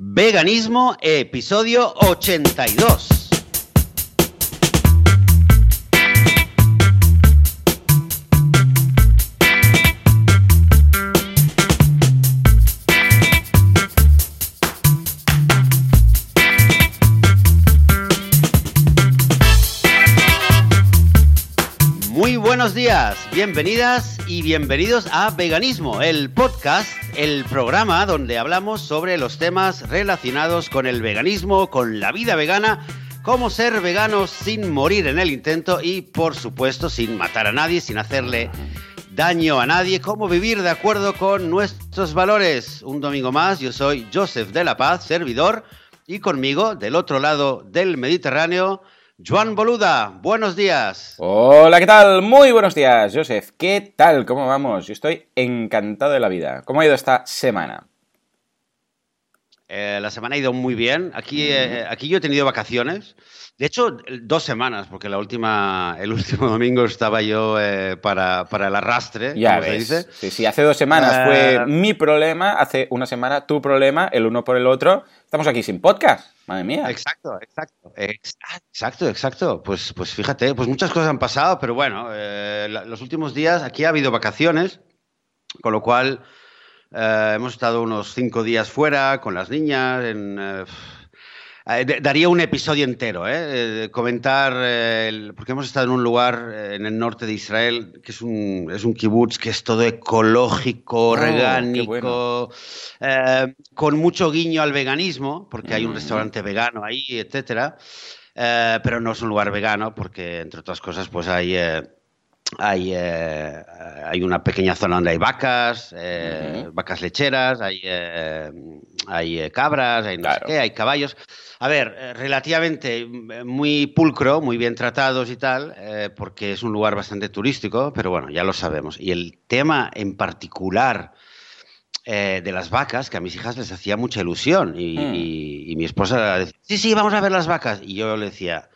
Veganismo, episodio 82. Muy buenos días, bienvenidas y bienvenidos a Veganismo, el podcast, el programa donde hablamos sobre los temas relacionados con el veganismo, con la vida vegana, cómo ser veganos sin morir en el intento y, por supuesto, sin matar a nadie, sin hacerle daño a nadie, cómo vivir de acuerdo con nuestros valores. Un domingo más, yo soy Joseph de la Paz, servidor, y conmigo, del otro lado del Mediterráneo, Joan Boluda, buenos días. Hola, ¿qué tal? Muy buenos días, Joseph. ¿Qué tal? ¿Cómo vamos? Yo estoy encantado de la vida. ¿Cómo ha ido esta semana? Eh, la semana ha ido muy bien. Aquí, eh, aquí yo he tenido vacaciones. De hecho, dos semanas, porque la última, el último domingo estaba yo eh, para, para, el arrastre, ya como ves. se dice. Sí, sí, hace dos semanas fue mi problema, hace una semana tu problema, el uno por el otro. Estamos aquí sin podcast. Madre mía. Exacto, exacto. Exacto, exacto. Pues, pues fíjate, pues muchas cosas han pasado, pero bueno, eh, los últimos días aquí ha habido vacaciones, con lo cual eh, hemos estado unos cinco días fuera con las niñas. En, eh, daría un episodio entero, ¿eh? comentar, el, porque hemos estado en un lugar en el norte de Israel que es un, es un kibutz que es todo ecológico, Oh, orgánico, bueno. eh, con mucho guiño al veganismo, porque hay un Mm. restaurante vegano ahí, etcétera. Eh, pero no es un lugar vegano porque, entre otras cosas, pues hay, eh, hay, eh, hay una pequeña zona donde hay vacas, eh, vacas lecheras, hay, eh, hay eh, cabras, hay no Claro. sé qué, hay caballos. A ver, eh, relativamente eh, muy pulcro, muy bien tratados y tal, eh, porque es un lugar bastante turístico, pero bueno, ya lo sabemos. Y el tema en particular eh, de las vacas, que a mis hijas les hacía mucha ilusión. Y, Hmm. y- y mi esposa decía, sí, sí, vamos a ver las vacas. Y yo le decía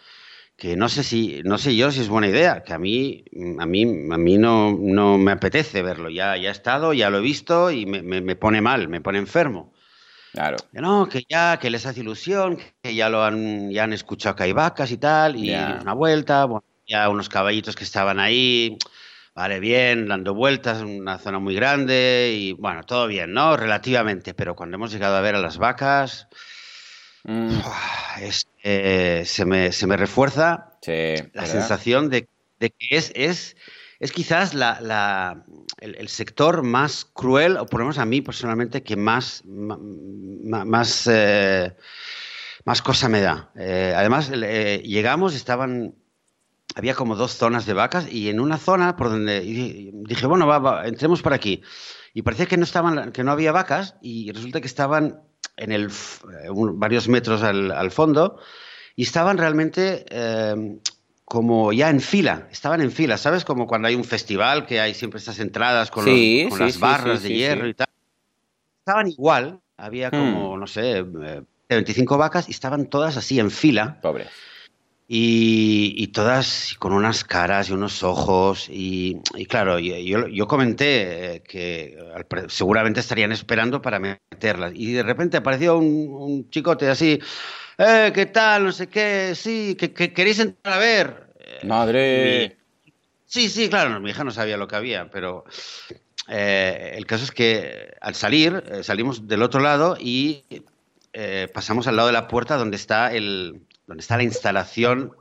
que no sé si, no sé yo si es buena idea, que a mí, a mí, a mí no, no me apetece verlo. Ya, ya he estado, ya lo he visto y me, me- me pone mal, me pone enfermo. Claro. Que no, que ya, que les hace ilusión, que ya lo han, ya han escuchado que hay vacas y tal, y dimos una vuelta, bueno, ya unos caballitos que estaban ahí, vale, bien, dando vueltas, una zona muy grande, y bueno, todo bien, ¿no? Relativamente, pero cuando hemos llegado a ver a las vacas, Mm, es, eh, se, me, se me refuerza sí, la sensación de, de que es, es, es quizás la, la- el, el sector más cruel, o por lo menos a mí personalmente, que más, ma- más, eh, más cosa me da. Eh, además, llegamos, estaban, había como dos zonas de vacas y en una zona por donde dije, bueno, va, va, entremos por aquí. Y parecía que no, estaban, que no había vacas y resulta que estaban en el, eh, varios metros al, al fondo y estaban realmente eh, como ya en fila, estaban en fila, ¿sabes? Como cuando hay un festival que hay siempre estas entradas con, los- Sí, con sí, las sí, barras de hierro y tal. Estaban igual, había Hmm. como, no sé, eh, 25 vacas y estaban todas así en fila Pobre. Y, y todas con unas caras y unos ojos. Y, y claro, yo, comenté eh, que seguramente estarían esperando para meterlas. Y de repente apareció un, un chicote así, eh, ¿qué tal? No sé qué, sí, que, que queréis entrar a ver. Eh, Madre. Sí, sí, claro, mi hija no sabía lo que había, pero eh, el caso es que al salir, salimos del otro lado y eh, pasamos al lado de la puerta donde está, el, donde está la instalación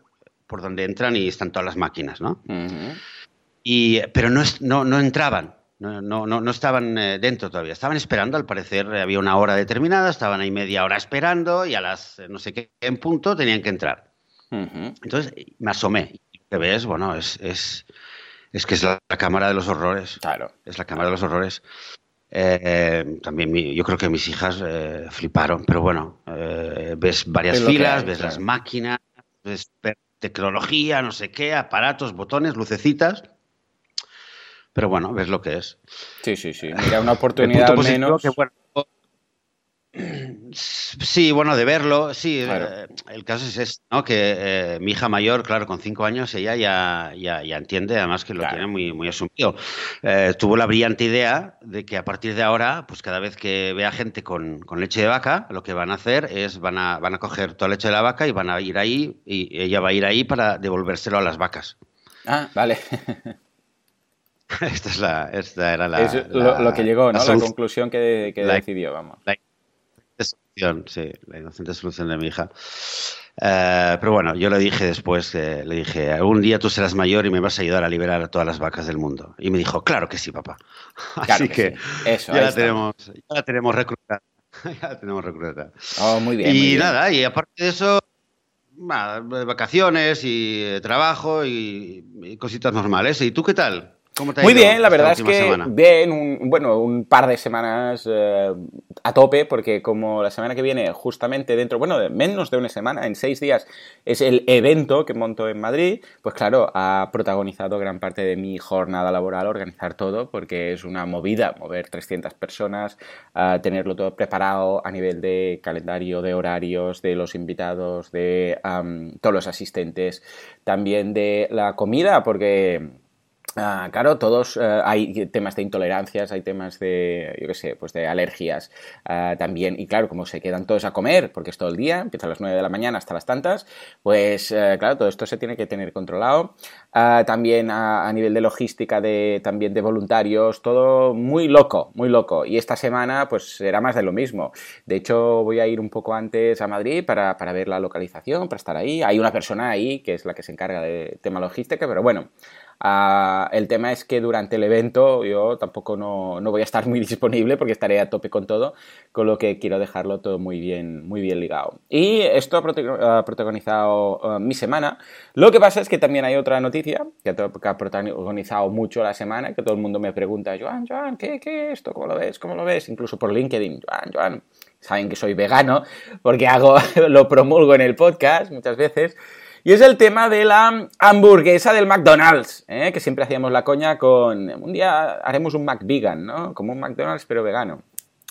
por donde entran y están todas las máquinas, ¿no? Ujú. Y, pero no, no, no entraban, no, no, no, estaban eh, dentro todavía, estaban esperando, al parecer eh, había una hora determinada, estaban ahí media hora esperando y a las eh, no sé qué en punto tenían que entrar. Ujú. Entonces me asomé. Y lo que ves, bueno, es, es, es que es la, la cámara de los horrores. Claro. Es la cámara de los horrores. Eh, también mi- yo creo que mis hijas eh, fliparon, pero bueno, eh, ves varias Es filas, hay, ves claro. las máquinas, ves tecnología, no sé qué, aparatos, botones, lucecitas. Pero bueno, ves lo que es. Sí, sí, sí. Mira, una oportunidad al menos. que, bueno, Sí, bueno, de verlo, sí. Eh, el caso es este, ¿no? Que eh, mi hija mayor, claro, con cinco años, ella ya, ya, entiende, además que lo tiene muy, muy asumido. Eh, tuvo la brillante idea de que a partir de ahora, pues cada vez que vea gente con, leche de vaca, lo que van a hacer es van a, van a coger toda la leche de la vaca y van a ir ahí, y ella va a ir ahí para devolvérselo a las vacas. Ah, vale. esta, es la, esta era la, lo, que llegó, ¿no? La, conclusión que, decidió, vamos solución, sí, la inocente solución de mi hija. Eh, pero bueno, yo le dije después, le dije, algún día tú serás mayor y me vas a ayudar a liberar a todas las vacas del mundo. Y me dijo, claro que sí, papá. Así que, Eso, ya, la tenemos, ya la tenemos reclutada. ya la tenemos reclutada. Oh, muy bien. Y nada, y aparte de eso, vacaciones y eh, trabajo y, y cositas normales. ¿Y tú qué tal? Muy bien, la verdad es que bien, un, bueno, un par de semanas eh, a tope, porque como la semana que viene, justamente dentro, bueno, de menos de una semana, en seis días, es el evento que monto en Madrid, pues claro, ha protagonizado gran parte de mi jornada laboral organizar todo, porque es una movida mover 300 personas, tenerlo todo preparado a nivel de calendario, de horarios, de los invitados, de todos los asistentes, también de la comida, porque Ah, claro, todos eh, hay temas de intolerancias, hay temas de, yo qué sé, pues de alergias ah, también. Y claro, como se quedan todos a comer, porque es todo el día, empieza a las 9 de la mañana hasta las tantas, pues eh, claro, todo esto se tiene que tener controlado. Ah, también a, nivel de logística, de, también de voluntarios, todo muy loco, muy loco. Y esta semana, pues será más de lo mismo. De hecho, voy a ir un poco antes a Madrid para, para ver la localización, para estar ahí. Hay una persona ahí que es la que se encarga de tema logística, pero bueno. Ah, el tema es que durante el evento yo tampoco no, voy a estar muy disponible porque estaré a tope con todo, con lo que quiero dejarlo todo muy bien, muy bien ligado. Y esto ha protagonizado ah, mi semana. Lo que pasa es que también hay otra noticia que ha protagonizado mucho la semana, que todo el mundo me pregunta, Joan, Joan, ¿qué, qué es esto? ¿Cómo lo ves? ¿Cómo lo ves? Incluso por LinkedIn, Joan, Joan. Saben que soy vegano porque hago, lo promulgo en el podcast muchas veces. Y es el tema de la hamburguesa del McDonald's, ¿eh? que siempre hacíamos la coña con un día haremos un McVegan, ¿no? Como un McDonald's pero vegano.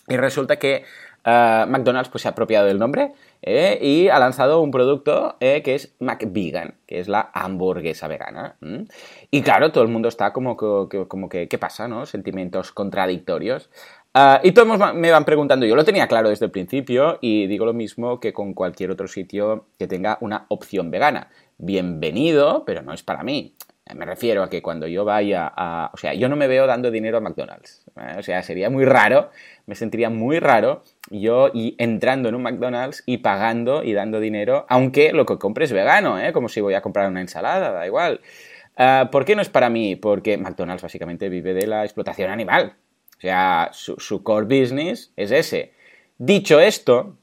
Y resulta que eh, McDonald's pues, se ha apropiado del nombre ¿eh? y ha lanzado un producto que es McVegan, que es la hamburguesa vegana. Y claro, todo el mundo está como como que, ¿qué pasa? ¿no? Sentimientos contradictorios. Ah, y todos me van preguntando, yo lo tenía claro desde el principio y digo lo mismo que con cualquier otro sitio que tenga una opción vegana. Bienvenido, pero no es para mí. Me refiero a que cuando yo vaya a... O sea, yo no me veo dando dinero a McDonald's. ¿eh? O sea, sería muy raro, me sentiría muy raro yo y entrando en un McDonald's y pagando y dando dinero, aunque lo que compre es vegano, ¿eh? como si voy a comprar una ensalada, da igual. Ah, ¿Por qué no es para mí? Porque McDonald's básicamente vive de la explotación animal. O sea, su, core business es ese. Dicho esto,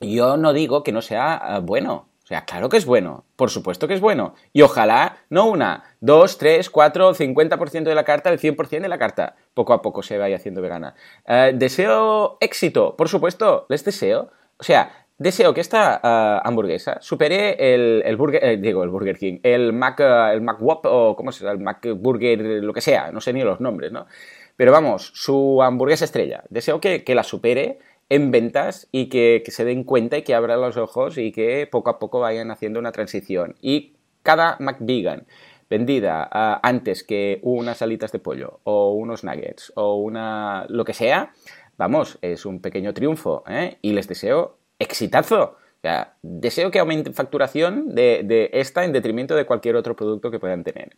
yo no digo que no sea eh, bueno. O sea, claro que es bueno, por supuesto que es bueno. Y ojalá, no una, dos, tres, cuatro, cincuenta por ciento de la carta, el cien por ciento de la carta, poco a poco se vaya haciendo vegana. Eh, ¿Deseo éxito? Por supuesto, les deseo. O sea, deseo que esta eh, hamburguesa supere el, burger, digo, el Burger King, el Mac, el Mac o cómo se el Mac Burger, lo que sea, no sé ni los nombres, ¿no? Pero vamos, su hamburguesa estrella. Deseo que, la supere en ventas y que, se den cuenta y que abran los ojos y que poco a poco vayan haciendo una transición. Y cada McVegan vendida ah, antes que unas alitas de pollo o unos nuggets o una lo que sea, vamos, es un pequeño triunfo ¿eh? y les deseo exitazo. Deseo que aumente facturación de, esta en detrimento de cualquier otro producto que puedan tener.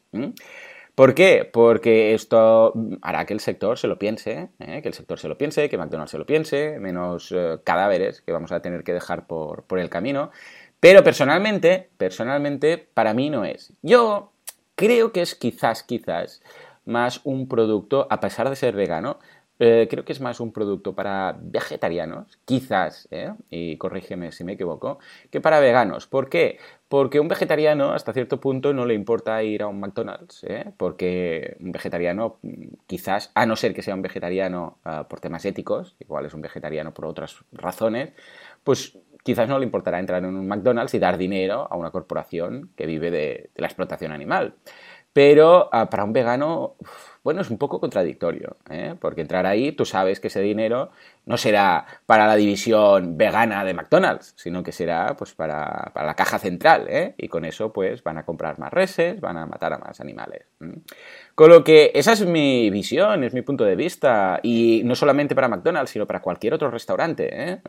¿Por qué? Porque esto hará que el sector se lo piense, ¿eh? que el sector se lo piense, que McDonald's se lo piense, menos eh, cadáveres que vamos a tener que dejar por, por el camino. Pero personalmente, personalmente, para mí no es. Yo creo que es quizás, quizás, más un producto, a pesar de ser vegano, eh, creo que es más un producto para vegetarianos, quizás, ¿eh? y corrígeme si me equivoco, que para veganos. ¿Por qué? Porque un vegetariano hasta cierto punto no le importa ir a un McDonald's, ¿eh? porque un vegetariano quizás, a no ser que sea un vegetariano ah, por temas éticos, igual es un vegetariano por otras razones, pues quizás no le importará entrar en un McDonald's y dar dinero a una corporación que vive de la explotación animal. Pero ah, para un vegano, bueno, es un poco contradictorio, ¿eh? porque entrar ahí, tú sabes que ese dinero no será para la división vegana de McDonald's, sino que será pues para, la caja central, ¿eh? y con eso pues van a comprar más reses, van a matar a más animales. Con lo que esa es mi visión, es mi punto de vista, y no solamente para McDonald's, sino para cualquier otro restaurante. ¿eh?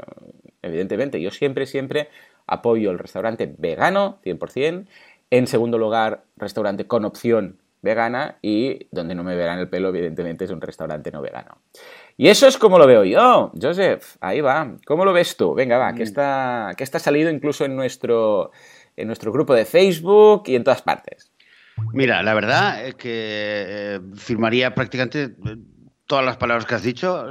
Evidentemente, yo siempre, siempre apoyo el restaurante vegano, 100%. En segundo lugar, restaurante con opción vegana y donde no me verán el pelo, evidentemente, es un restaurante no vegano. Y eso es como lo veo yo, Joseph. Ahí va. ¿Cómo lo ves tú? Venga, va, que, mm. está, que está salido incluso en nuestro, en nuestro grupo de Facebook y en todas partes. Mira, la verdad es que eh, firmaría prácticamente eh, todas las palabras que has dicho.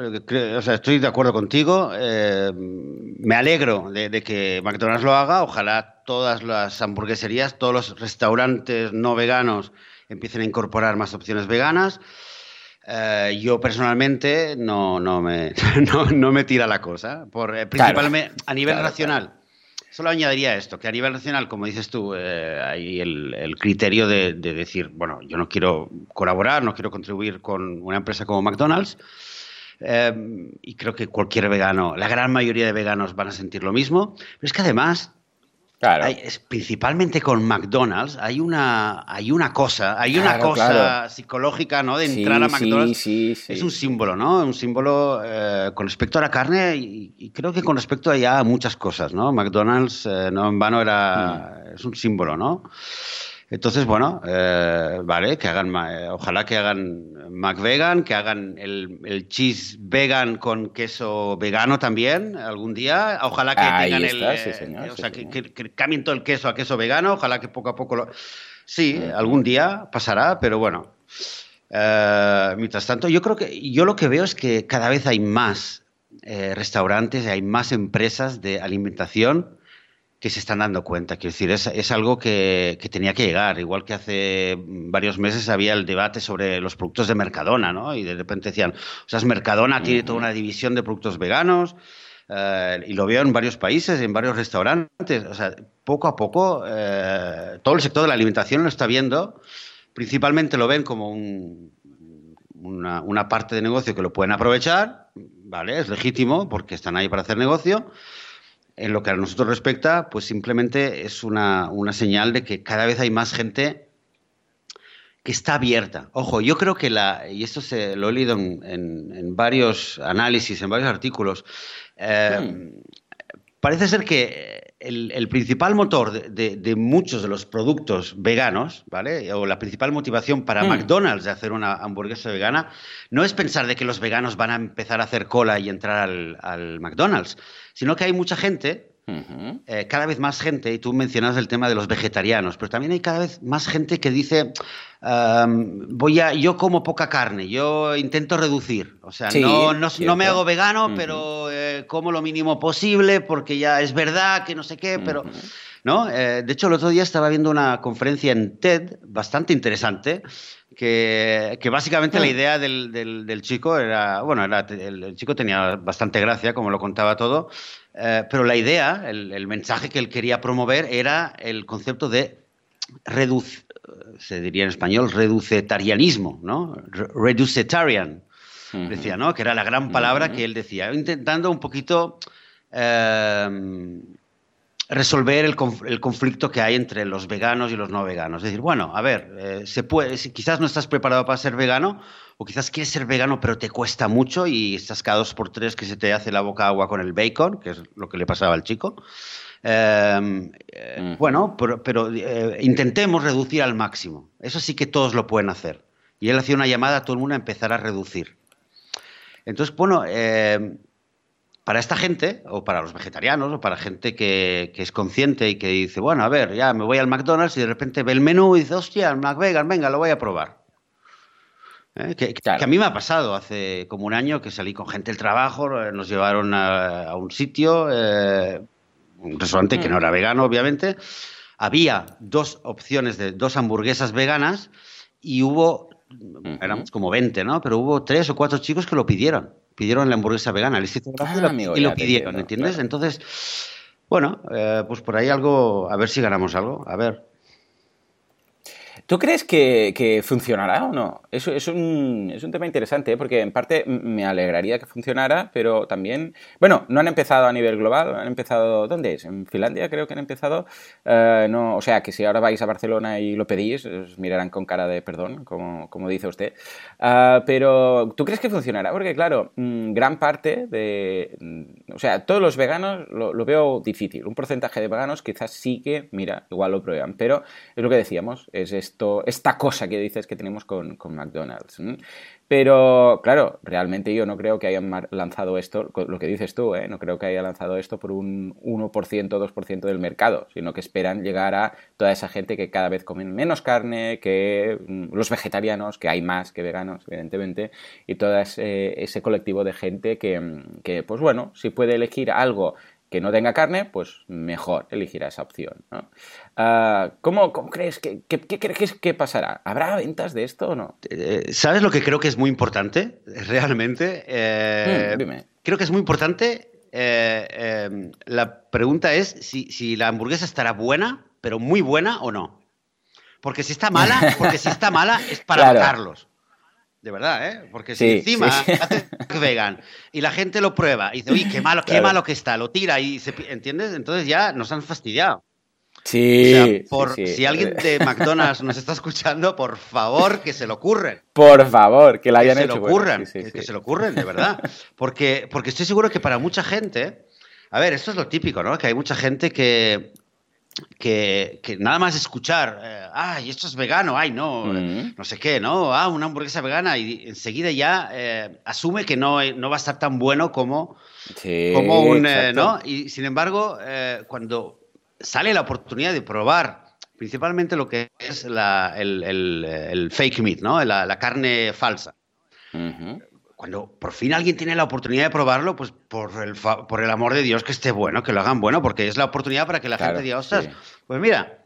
O sea, estoy de acuerdo contigo. Eh, me alegro de, que McDonald's lo haga. Ojalá todas las hamburgueserías, todos los restaurantes no veganos empiecen a incorporar más opciones veganas. Eh, yo personalmente no, no, me, no, me tira la cosa, por, eh, principalmente a nivel nacional. Solo añadiría esto, que a nivel nacional, como dices tú, eh, hay el, criterio de, decir, bueno, yo no quiero colaborar, no quiero contribuir con una empresa como McDonald's, y creo que cualquier vegano, la gran mayoría de veganos van a sentir lo mismo, pero es que además es, principalmente con McDonald's hay una, hay una cosa, hay una cosa psicológica, ¿no? De entrar a McDonald's. es un símbolo, ¿no? Un símbolo eh, con respecto a la carne y, creo que con respecto a ya muchas cosas, ¿no? McDonald's, eh, no en vano, era, mm. es un símbolo, ¿no? Entonces, bueno, eh, vale, que hagan, eh, ojalá que hagan McVegan, que hagan el, cheese vegan con queso vegano también algún día. Ojalá que tengan el, eh, o sea, que, cambien todo el queso a queso vegano. Ojalá que poco a poco lo. Sí, algún día pasará, pero bueno. mientras tanto, yo creo que yo lo que veo es que cada vez hay más restaurantes, hay más empresas de alimentación que se están dando cuenta. Quiero decir, es, es algo que, que, tenía que llegar. Igual que hace varios meses había el debate sobre los productos de Mercadona, ¿no? Y de repente decían, o sea, Mercadona tiene toda una división de productos veganos. Eh, y lo veo en varios países, en varios restaurantes. O sea, poco a poco, eh, todo el sector de la alimentación lo está viendo. Principalmente lo ven como un, una, una parte de negocio que lo pueden aprovechar, ¿vale? Es legítimo porque están ahí para hacer negocio en lo que a nosotros respecta, pues simplemente es una, señal de que cada vez hay más gente que está abierta. Ojo, yo creo que la, y esto se lo he leído en, varios análisis, en varios artículos, eh, hmm. parece ser que el, principal motor de, muchos de los productos veganos, ¿vale? O la principal motivación para hmm. McDonald's de hacer una hamburguesa vegana, no es pensar de que los veganos van a empezar a hacer cola y entrar al, al McDonald's, sino que hay mucha gente, eh, cada vez más gente, y tú mencionas el tema de los vegetarianos, pero también hay cada vez más gente que dice, voy a, yo como poca carne, yo intento reducir, o sea, no, no, me hago vegano, pero eh, como lo mínimo posible, porque ya es verdad que no sé qué, pero... ¿no? Eh, de hecho, el otro día estaba viendo una conferencia en TED bastante interesante que, básicamente la ah. idea del, chico era, bueno, el, chico tenía bastante gracia, como lo contaba todo, eh, pero la idea, el, mensaje que él quería promover era el concepto de reduc se diría en español, reducetarianismo, ¿no? Reducetarian, decía, ¿no? Que era la gran palabra que él decía, intentando un poquito... Eh, resolver el, conflicto que hay entre los veganos y los no veganos. Es decir, bueno, a ver, eh, se puede, quizás no estás preparado para ser vegano, o quizás quieres ser vegano pero te cuesta mucho y estás cada dos por tres que se te hace la boca agua con el bacon, que es lo que le pasaba al chico. Em, eh, mm. Bueno, pero, eh, intentemos reducir al máximo. Eso sí que todos lo pueden hacer. Y él hacía una llamada a todo el mundo a empezar a reducir. Entonces, bueno, em, para esta gente, o para los vegetarianos, o para gente que, es consciente y que dice, bueno, a ver, ya me voy al McDonald's y de repente ve el menú y dice, hostia, el McVegan, venga, lo voy a probar. ¿Eh? Que, a mí me ha pasado hace como un año que salí con gente del trabajo, eh, nos llevaron a, un sitio, eh, un restaurante que no era vegano, obviamente. Había dos opciones de dos hamburguesas veganas y hubo, éramos como 20, ¿no? Pero hubo tres o cuatro chicos que lo pidieron pidieron la hamburguesa vegana, les hizo gracia y lo pidieron, ¿entiendes? Entonces, bueno, eh, pues por ahí algo, a ver si ganamos algo, a ver. ¿Tú crees que, funcionará o no? Es un, es un tema interesante, ¿eh? porque en parte me alegraría que funcionara, pero también, bueno, no han empezado a nivel global, han empezado, ¿dónde es? En Finlandia creo que han empezado, eh, no, o sea, que si ahora vais a Barcelona y lo pedís, os mirarán con cara de perdón, como, como dice usted. Ah, pero, ¿tú crees que funcionará? Porque claro, mm, gran parte de, mm, o sea, todos los veganos lo, lo veo difícil. Un porcentaje de veganos quizás sí que, mira, igual lo prueban, pero es lo que decíamos, es esta cosa que dices que tenemos con, McDonald's. Pero, claro, realmente yo no creo que hayan lanzado esto, lo que dices tú, ¿eh? no creo que haya lanzado esto por un 1%, 2% del mercado, sino que esperan llegar a toda esa gente que cada vez comen menos carne, que mm, los vegetarianos, que hay más que veganos, evidentemente, y todo ese, ese colectivo de gente que, mm, que, pues bueno, si puede elegir algo que no tenga carne, pues mejor elegirá esa opción. Ah, ¿cómo, crees que, crees que pasará? ¿Habrá ventas de esto o no? Eh, ¿Sabes lo que creo que es muy importante? Realmente. Eh, mm, dime. Creo que es muy importante. Eh, la pregunta es si, la hamburguesa estará buena, pero muy buena o no. Porque si está mala, porque si está mala es para matarlos. De verdad, ¿eh? Porque si encima hace vegan y la gente lo prueba y dice, uy, qué malo, qué malo que está, lo tira y se, ¿entiendes? Entonces ya nos han fastidiado. Sí, por, Si alguien de McDonald's nos está escuchando, por favor, que se lo ocurren. Por favor, que la hayan que hecho. Se lo ocurran, que, se lo ocurren, de verdad. Porque, porque estoy seguro que para mucha gente, a ver, esto es lo típico, ¿no? Que hay mucha gente que, que, nada más escuchar, eh, ay, esto es vegano, ay, no, no sé qué, ¿no? Ah, una hamburguesa vegana y enseguida ya eh, asume que no, no va a estar tan bueno como, como un, eh, ¿no? Y sin embargo, cuando sale la oportunidad de probar principalmente lo que es la, el, fake meat, ¿no? La, carne falsa cuando por fin alguien tiene la oportunidad de probarlo, pues por el, por el amor de Dios que esté bueno, que lo hagan bueno, porque es la oportunidad para que la gente diga, ostras, pues mira,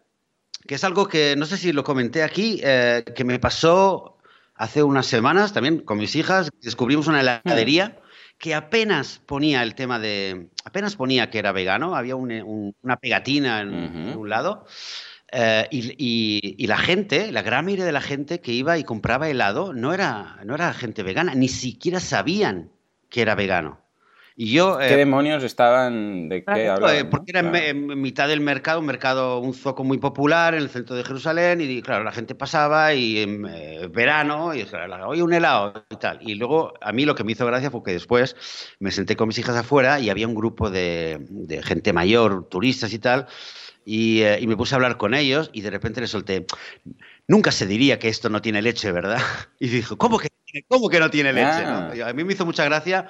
que es algo que no sé si lo comenté aquí, eh, que me pasó hace unas semanas también con mis hijas, descubrimos una heladería que apenas ponía el tema de, apenas ponía que era vegano, había una pegatina en un lado. Eh, y, la gente, la gran mayoría de la gente que iba y compraba helado no era, no era gente vegana, ni siquiera sabían que era vegano. Y yo, ¿Qué eh, demonios estaban? ¿De qué eh, Porque era en, mitad del mercado, un mercado, un zoco muy popular en el centro de Jerusalén, y claro, la gente pasaba y en verano, y claro, oye, un helado y tal. Y luego, a mí lo que me hizo gracia fue que después me senté con mis hijas afuera y había un grupo de, de gente mayor, turistas y tal, eh, y, me puse a hablar con ellos y de repente le solté, nunca se diría que esto no tiene leche, ¿verdad? Y dijo, ¿cómo que, cómo que no tiene leche? Ah. A mí me hizo mucha gracia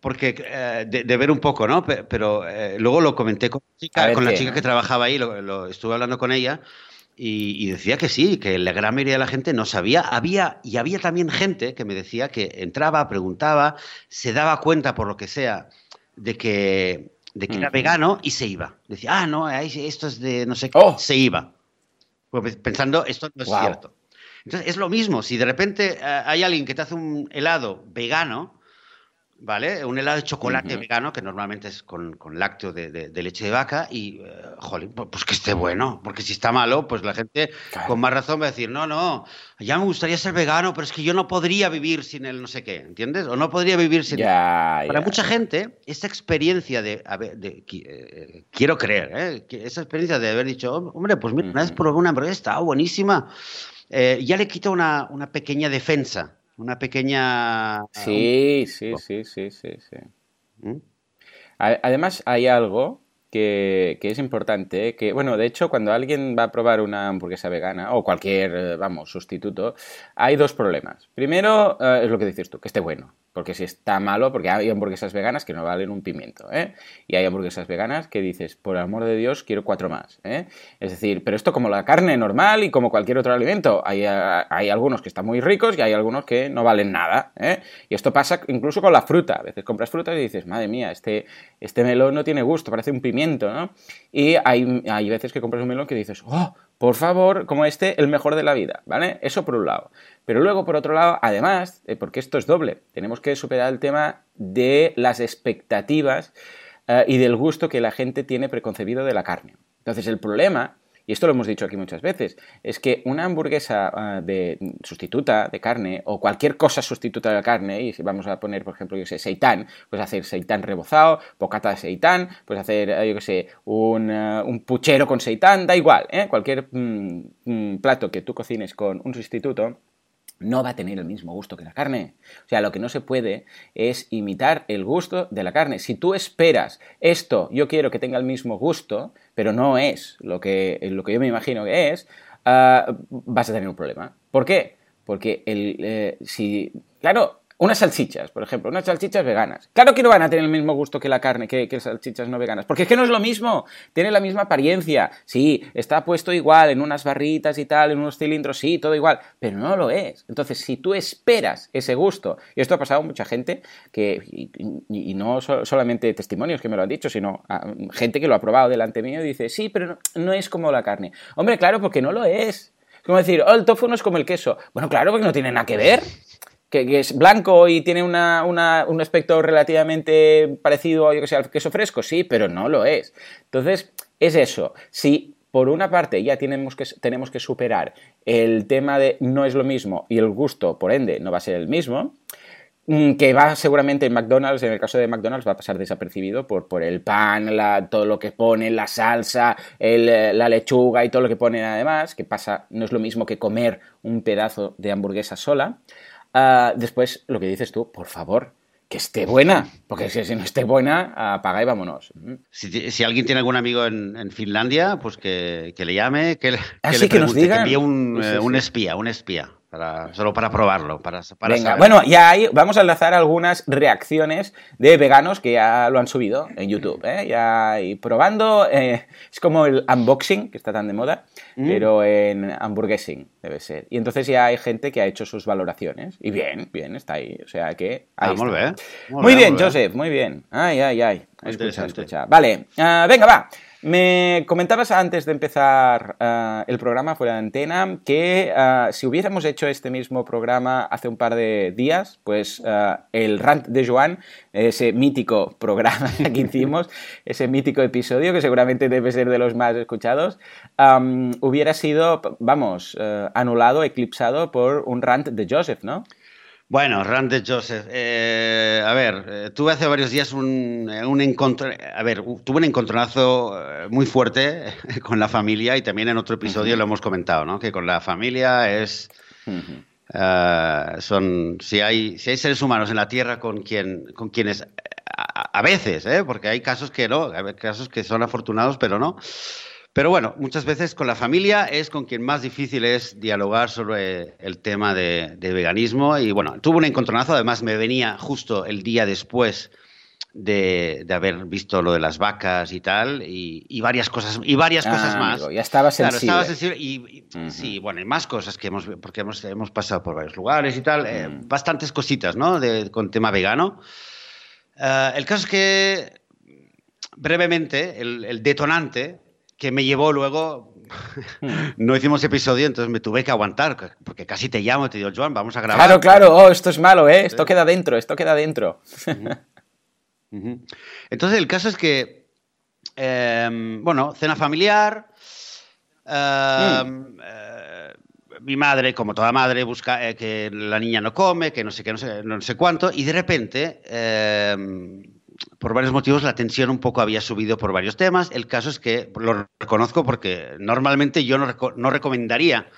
porque eh, de, ver un poco, ¿no? Pero, eh, luego lo comenté con, con la chica que trabajaba ahí, lo, estuve hablando con ella y, decía que sí, que la gran mayoría de la gente no sabía. Había, y había también gente que me decía que entraba, preguntaba, se daba cuenta por lo que sea de que de que era vegano y se iba. Decía, ah, no, esto es de no sé qué, oh. se iba. Pues pensando, esto no es cierto. Entonces, es lo mismo, si de repente eh, hay alguien que te hace un helado vegano, ¿vale? Un helado de chocolate vegano, que normalmente es con, con lácteo de, leche de vaca, y, uh, pues que esté bueno, porque si está malo, pues la gente con más razón va a decir, no, no, ya me gustaría ser vegano, pero es que yo no podría vivir sin el no sé qué, ¿entiendes? O no podría vivir sin... Para mucha gente, esta experiencia de, de eh, quiero creer, ¿eh? esa experiencia de haber dicho, hombre, pues mira, una vez probé una hamburguesa, estaba buenísima, eh, ya le quita una, una pequeña defensa una pequeña... Sí, sí, sí, sí, sí, sí. ¿Mm? Además hay algo que, es importante, que bueno, de hecho cuando alguien va a probar una hamburguesa vegana o cualquier, eh, vamos, sustituto, hay dos problemas. Primero eh, es lo que dices tú, que esté bueno. Porque si está malo, porque hay hamburguesas veganas que no valen un pimiento, ¿eh? Y hay hamburguesas veganas que dices, por amor de Dios, quiero cuatro más, ¿eh? Es decir, pero esto como la carne normal y como cualquier otro alimento. Hay, hay algunos que están muy ricos y hay algunos que no valen nada, ¿eh? Y esto pasa incluso con la fruta. A veces compras fruta y dices, madre mía, este, este melón no tiene gusto, parece un pimiento, ¿no? Y hay, hay veces que compras un melón que dices, oh, por favor, como este, el mejor de la vida, ¿vale? Eso por un lado. Pero luego, por otro lado, además, eh, porque esto es doble, tenemos que superar el tema de las expectativas eh, y del gusto que la gente tiene preconcebido de la carne. Entonces, el problema y esto lo hemos dicho aquí muchas veces, es que una hamburguesa ah, de sustituta de carne o cualquier cosa sustituta de la carne, y si vamos a poner, por ejemplo, yo sé, seitán, pues hacer seitán rebozado, bocata de seitán, pues hacer, yo qué sé, un, un, puchero con seitán, da igual, ¿eh? cualquier mm, mm, plato que tú cocines con un sustituto no va a tener el mismo gusto que la carne. O sea, lo que no se puede es imitar el gusto de la carne. Si tú esperas esto, yo quiero que tenga el mismo gusto, pero no es lo que, lo que yo me imagino que es, ah, vas a tener un problema. ¿Por qué? Porque el, eh, si, claro, unas salchichas, por ejemplo, unas salchichas veganas. Claro que no van a tener el mismo gusto que la carne, que, que, salchichas no veganas, porque es que no es lo mismo, tiene la misma apariencia. Sí, está puesto igual en unas barritas y tal, en unos cilindros, sí, todo igual, pero no lo es. Entonces, si tú esperas ese gusto, y esto ha pasado a mucha gente, que, y, no solamente testimonios que me lo han dicho, sino gente que lo ha probado delante mío y dice, sí, pero no, no es como la carne. Hombre, claro, porque no lo es. Es como decir, oh, el tofu no es como el queso. Bueno, claro, porque no tiene nada que ver que, es blanco y tiene una, un aspecto relativamente parecido yo que sé, al queso fresco, sí, pero no lo es. Entonces, es eso. Si por una parte ya tenemos que, tenemos que superar el tema de no es lo mismo y el gusto, por ende, no va a ser el mismo, mm, que va seguramente en McDonald's, en el caso de McDonald's, va a pasar desapercibido por, por el pan, todo lo que pone, la salsa, la lechuga y todo lo que pone además, que pasa, no es lo mismo que comer un pedazo de hamburguesa sola. Ah, después, lo que dices tú, por favor, que esté buena, porque si, no esté buena, apaga y vámonos. Si, alguien tiene algún amigo en, Finlandia, pues que, le llame, que, le, ah, que, nos diga. envíe un, eh, un espía, un espía solo para probarlo. Para, Venga, bueno, ya hay, vamos a enlazar algunas reacciones de veganos que ya lo han subido en YouTube. ¿eh? Ya y probando, eh, es como el unboxing, que está tan de moda, mm. pero en hamburguesing debe ser. Y entonces ya hay gente que ha hecho sus valoraciones. Y bien, bien, está ahí. O sea que. Ahí ah, muy, bien, Joseph, muy bien. Ay, ay, ay. Escucha, escucha. Vale, ah, venga, va. Me comentabas antes de empezar eh, el programa fuera de antena que eh, si hubiéramos hecho este mismo programa hace un par de días, pues eh, el rant de Joan, ese mítico programa que hicimos, ese mítico episodio que seguramente debe ser de los más escuchados, hubiera sido, vamos, anulado, eclipsado por un rant de Joseph, ¿no? Bueno, Randy Joseph. Eh, a ver, eh, tuve hace varios días un, eh, un encontro. A ver, tuve un encontronazo muy fuerte con la familia y también en otro episodio lo hemos comentado, ¿no? Que con la familia es. son. Si hay, si hay seres humanos en la Tierra con, quien, con quienes. A, a veces, ¿eh? Porque hay casos que no, hay casos que son afortunados, pero no. Pero bueno, muchas veces con la familia es con quien más difícil es dialogar sobre el tema de, veganismo. Y bueno, tuvo un encontronazo, además me venía justo el día después de, haber visto lo de las vacas y tal, y, varias cosas, y varias ah, cosas más. ya estaba sensible. Claro, estaba sensible y, sí, bueno, y más cosas que hemos, porque hemos, hemos pasado por varios lugares y tal, eh, bastantes cositas, ¿no? De, con tema vegano. Eh, el caso es que, brevemente, el detonante que me llevó luego. No hicimos episodio, entonces me tuve que aguantar, porque casi te llamo y te digo, Joan, vamos a grabar. Claro, claro, oh, esto es malo, ¿eh? Esto queda dentro, esto queda dentro. Entonces, el caso es que, em, bueno, cena familiar. Em, hmm. eh, mi madre, como toda madre, busca eh, que la niña no come, que no sé qué, no sé, no sé cuánto, y de repente em, por varios motivos la tensión un poco había subido por varios temas. El caso es que lo reconozco porque normalmente yo no, no recomendaría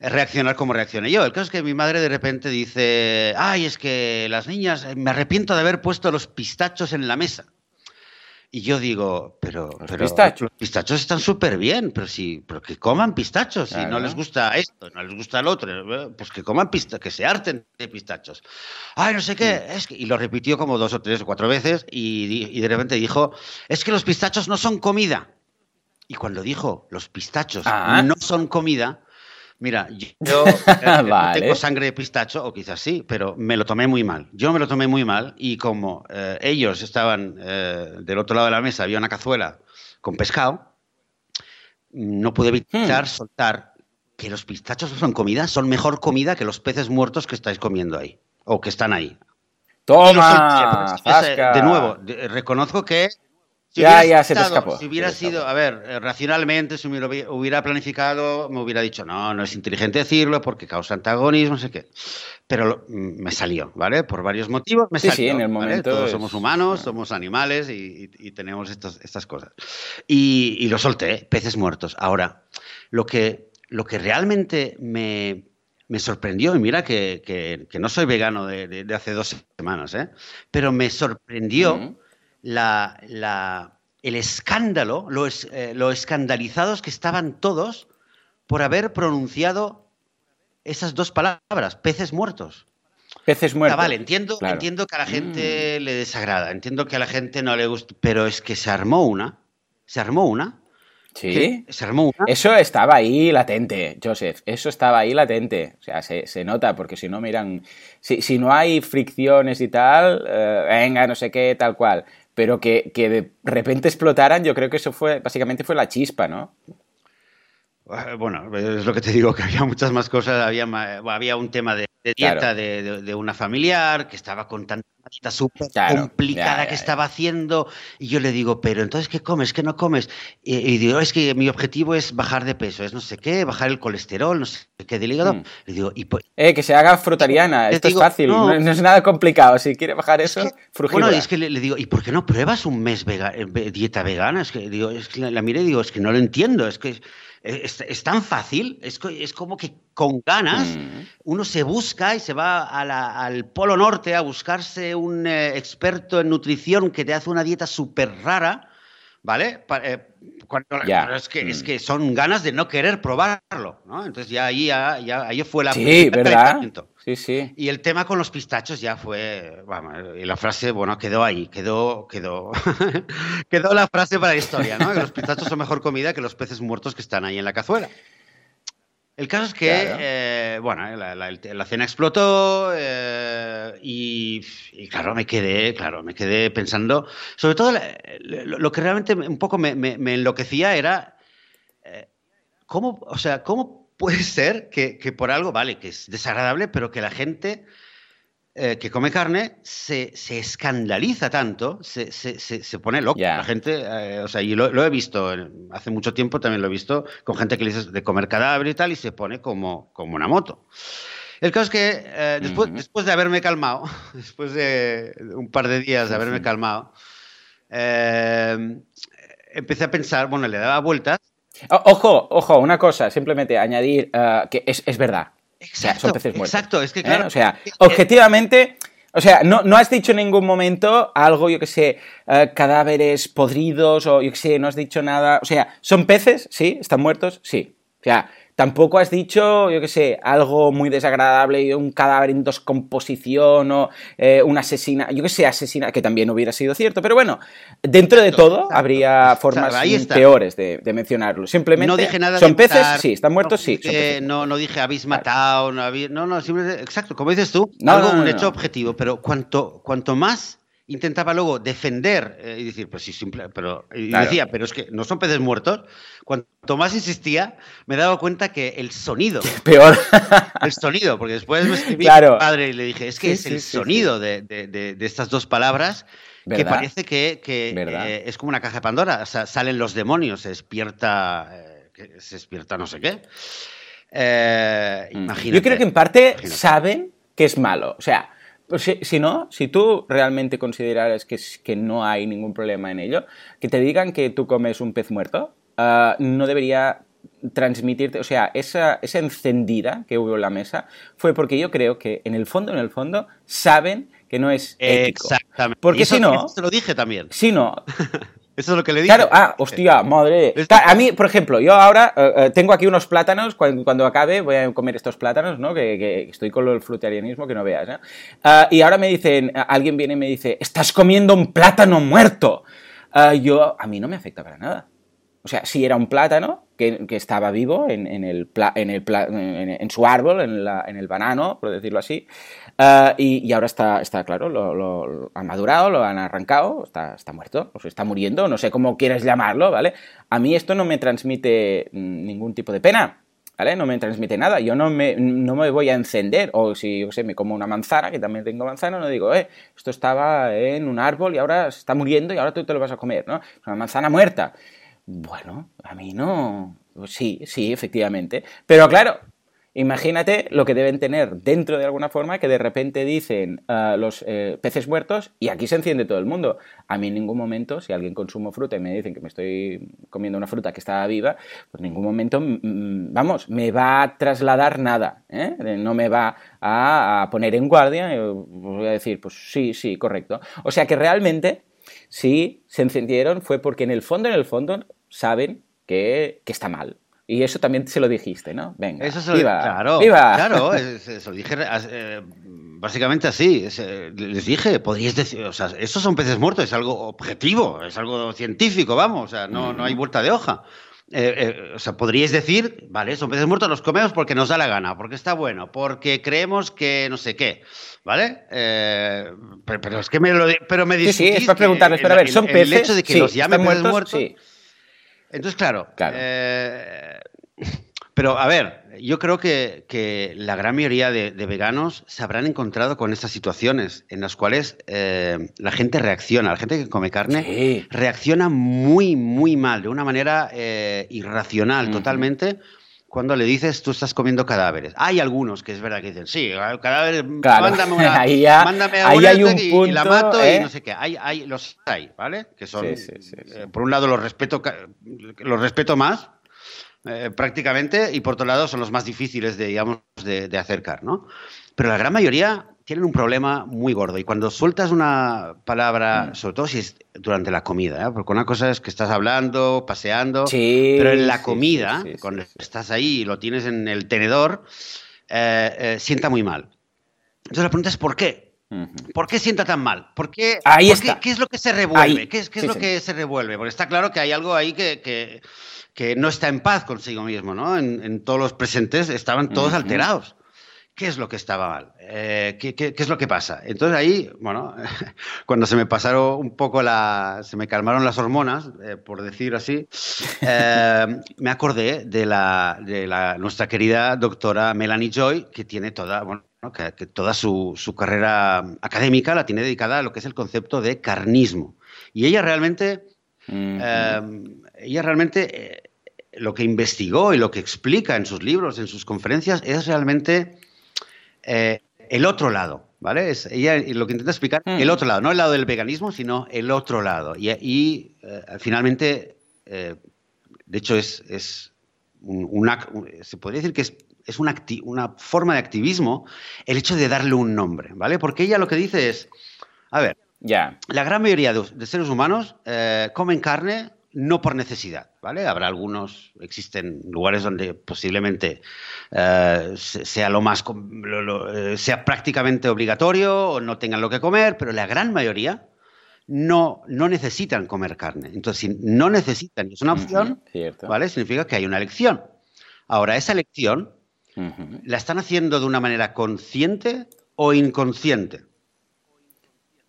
reaccionar como reaccioné yo. El caso es que mi madre de repente dice, ay, es que las niñas, me arrepiento de haber puesto los pistachos en la mesa. Y yo digo, pero, los, pistachos. están súper bien, pero si, pero que coman pistachos, si no les gusta esto, no les gusta el otro, pues que coman pistachos, que se harten de pistachos. Ay, no sé qué, es que, y lo repitió como dos o tres o cuatro veces y, de repente dijo, es que los pistachos no son comida. Y cuando dijo, los pistachos ah. no son comida, Mira, yo no tengo sangre de pistacho, o quizás sí, pero me lo tomé muy mal. Yo me lo tomé muy mal y como eh, ellos estaban eh, del otro lado de la mesa, había una cazuela con pescado, no pude evitar hmm. soltar que los pistachos no son comida, son mejor comida que los peces muertos que estáis comiendo ahí, o que están ahí. ¡Toma! de nuevo, reconozco que ya, ya se te escapó. Si hubiera sido, a ver, eh, racionalmente, si hubiera, hubiera planificado, me hubiera dicho, no, no es inteligente decirlo porque causa antagonismo, no sé qué. Pero mm, me salió, ¿vale? Por varios motivos me sí, salió. Sí, en el momento. Todos somos humanos, somos animales y, tenemos estas cosas. Y, y, lo solté, peces muertos. Ahora, lo que, lo que realmente me, me sorprendió, y mira que, que, no soy vegano de, de, hace dos semanas, ¿eh? pero me sorprendió la, la, el escándalo, lo, eh, lo, escandalizados que estaban todos por haber pronunciado esas dos palabras, peces muertos. Peces muertos. vale, entiendo, entiendo que a la gente mm. le desagrada, entiendo que a la gente no le gusta, pero es que se armó una, se armó una Sí. Eso estaba ahí latente, Joseph. Eso estaba ahí latente. O sea, se, nota, porque si no, miran. Si, no hay fricciones y tal, eh, venga, no sé qué, tal cual. Pero que, de repente explotaran, yo creo que eso fue, básicamente fue la chispa, ¿no? Eh, bueno, es lo que te digo, que había muchas más cosas. Había, había un tema de, dieta de, una familiar que estaba con tanta dieta súper complicada que estaba haciendo. Y yo le digo, pero entonces, ¿qué comes? ¿Qué no comes? Y, digo, es que mi objetivo es bajar de peso, es no sé qué, bajar el colesterol, no sé qué del hígado. Hmm. Le digo, y pues, eh, que se haga frutariana, esto es fácil, no, es nada complicado. Si quiere bajar eso, es Bueno, es que le, digo, ¿y por qué no pruebas un mes eh, dieta vegana? Es que, digo, es que la, la miré y digo, es que no lo entiendo, es que es, tan fácil, es, es, como que con ganas mm. uno se busca y se va al Polo Norte a buscarse un eh, experto en nutrición que te hace una dieta súper rara, ¿vale? Eh, es, que, es mm. que son ganas de no querer probarlo, ¿no? Entonces ya ahí, ya, ahí fue la... Sí, ¿verdad? Sí, sí. Y el tema con los pistachos ya fue, vamos, y la frase, bueno, quedó ahí, quedó, quedó, quedó la frase para la historia, ¿no? Que los pistachos son mejor comida que los peces muertos que están ahí en la cazuela. El caso es que, eh, bueno, la, cena explotó eh, y, claro, me quedé, claro, me quedé pensando, sobre todo lo, que realmente un poco me, enloquecía era eh, cómo, o sea, cómo puede ser que, por algo, vale, que es desagradable, pero que la gente eh, que come carne se, escandaliza tanto, se, pone loco. La gente, eh, o sea, y lo, he visto hace mucho tiempo, también lo he visto con gente que le dice de comer cadáver y tal, y se pone como, como una moto. El caso es que eh, después, después de haberme calmado, después de un par de días de haberme calmado, empecé a pensar, bueno, le daba vueltas Ojo, ojo, una cosa, simplemente añadir eh, que es, es verdad. Exacto, son peces muertos. Exacto, es que ¿eh? claro. O sea, objetivamente. O sea, no, no, has dicho en ningún momento algo, yo que sé, eh, cadáveres podridos o yo que sé, no has dicho nada. O sea, ¿son peces? Sí, ¿están muertos? Sí. O sea, Tampoco has dicho, yo qué sé, algo muy desagradable, un cadáver en descomposición o eh, un asesina, yo qué sé, asesina, que también hubiera sido cierto, pero bueno, dentro de todo habría formas peores de, mencionarlo. Simplemente, no dije nada ¿son peces? Sí, ¿están muertos? sí. no, no dije habéis matado, no, no, no, simplemente, exacto, como dices tú, algo, un hecho objetivo, pero cuanto, cuanto más intentaba luego defender eh, y decir, pues sí, simple, pero y decía, pero es que no son peces muertos. Cuanto más insistía, me he dado cuenta que el sonido, peor, el sonido, porque después me escribí a mi padre y le dije, es que es el sonido de, de, de, estas dos palabras que parece que, que eh, es como una caja de Pandora, o sea, salen los demonios, se despierta, eh, se despierta no sé qué. Mm. Yo creo que en parte saben que es malo, o sea pues si, no, si tú realmente consideraras que, que no hay ningún problema en ello, que te digan que tú comes un pez muerto, ah, no debería transmitirte, o sea, esa, esa encendida que hubo en la mesa fue porque yo creo que en el fondo, en el fondo, saben que no es ético. Exactamente. Porque si no... Te lo dije también. Si no... Eso es lo que le dije. Claro, ah, hostia, madre. A mí, por ejemplo, yo ahora eh, eh, tengo aquí unos plátanos, cuando, acabe voy a comer estos plátanos, ¿no? Que, estoy con el frutarianismo que no veas, ¿eh? Ah, y ahora me dicen, alguien viene y me dice, estás comiendo un plátano muerto. Ah, yo, a mí no me afecta para nada. O sea, si era un plátano que, estaba vivo en, el, en, el en, su árbol, en, el banano, por decirlo así, eh, y, ahora está, está claro, lo, han madurado, lo han arrancado, está, está muerto, o se está muriendo, no sé cómo quieres llamarlo, ¿vale? A mí esto no me transmite ningún tipo de pena. ¿vale? No me transmite nada. Yo no me, no me voy a encender. O si, yo sé, me como una manzana, que también tengo manzana, no digo, eh, esto estaba en un árbol y ahora está muriendo y ahora tú te lo vas a comer, ¿no? Una manzana muerta. Bueno, a mí no. Sí, sí, efectivamente. Pero claro, Imagínate lo que deben tener dentro de alguna forma que de repente dicen ah, los eh, peces muertos y aquí se enciende todo el mundo. A mí en ningún momento, si alguien consumo fruta y me dicen que me estoy comiendo una fruta que está viva, pues en ningún momento, mm, mm, vamos, me va a trasladar nada. ¿eh? No me va a, poner en guardia. Voy a decir, pues sí, sí, correcto. O sea que realmente, si se encendieron fue porque en el fondo, en el fondo, saben que está mal. Y eso también se lo dijiste, ¿no? Venga, eso se lo, viva, claro, Claro, se lo dije eh, básicamente así. les dije, podríais decir, o sea, estos son peces muertos, es algo objetivo, es algo científico, vamos, o sea, no, no hay vuelta de hoja. Eh, eh, o sea, podríais decir, vale, son peces muertos, los comemos porque nos da la gana, porque está bueno, porque creemos que no sé qué, ¿vale? pero, es que me lo pero me Sí, sí, es para preguntarles, pero a ver, ¿son peces? El hecho de que los llamen peces muertos, sí. Entonces, claro, eh, pero a ver, yo creo que, la gran mayoría de, veganos se habrán encontrado con estas situaciones en las cuales eh, la gente reacciona, la gente que come carne reacciona muy, muy mal, de una manera eh, irracional totalmente cuando le dices tú estás comiendo cadáveres. Hay algunos que es verdad que dicen, sí, cadáveres, mándame una, ahí mándame hay un punto, y, la mato y ¿eh? no sé qué. Hay, hay, los hay, ¿vale? Que son, eh, por un lado los respeto, los respeto más, eh, prácticamente, y por otro lado son los más difíciles de, digamos, de, de acercar, ¿no? Pero la gran mayoría tienen un problema muy gordo. Y cuando sueltas una palabra, mm. sobre todo si es durante la comida, ¿eh? porque una cosa es que estás hablando, paseando, pero en la comida, cuando estás ahí y lo tienes en el tenedor, eh, eh, sienta muy mal. Entonces la pregunta es ¿por qué? ¿Por qué sienta tan mal? ¿Por qué, ahí está. Qué, es lo que se revuelve? ¿Qué es, qué es lo que se revuelve? Porque está claro que hay algo ahí que, que, no está en paz consigo mismo, ¿no? En, todos los presentes estaban todos alterados. ¿Qué es lo que estaba mal? Eh, ¿qué, es lo que pasa? Entonces ahí, bueno, cuando se me pasaron un poco la, se me calmaron las hormonas, eh, por decir así, eh, me acordé de la, de la, nuestra querida doctora Melanie Joy, que tiene toda, bueno, que, toda su, su, carrera académica la tiene dedicada a lo que es el concepto de carnismo. Y ella realmente, ella realmente lo que investigó y lo que explica en sus libros, en sus conferencias, es realmente eh, el otro lado, ¿vale? Es, ella lo que intenta explicar, mm. el otro lado, no el lado del veganismo, sino el otro lado. Y, eh, finalmente, eh, de hecho, es, es una, se podría decir que es, es una, una, forma de activismo el hecho de darle un nombre, ¿vale? Porque ella lo que dice es, a ver, la gran mayoría de, seres humanos comen carne no por necesidad, ¿vale? Habrá algunos, existen lugares donde posiblemente eh, sea lo más, eh, sea prácticamente obligatorio o no tengan lo que comer, pero la gran mayoría no, no necesitan comer carne. Entonces, si no necesitan y es una opción, ¿vale? Significa que hay una elección. Ahora, esa elección la están haciendo de una manera consciente o inconsciente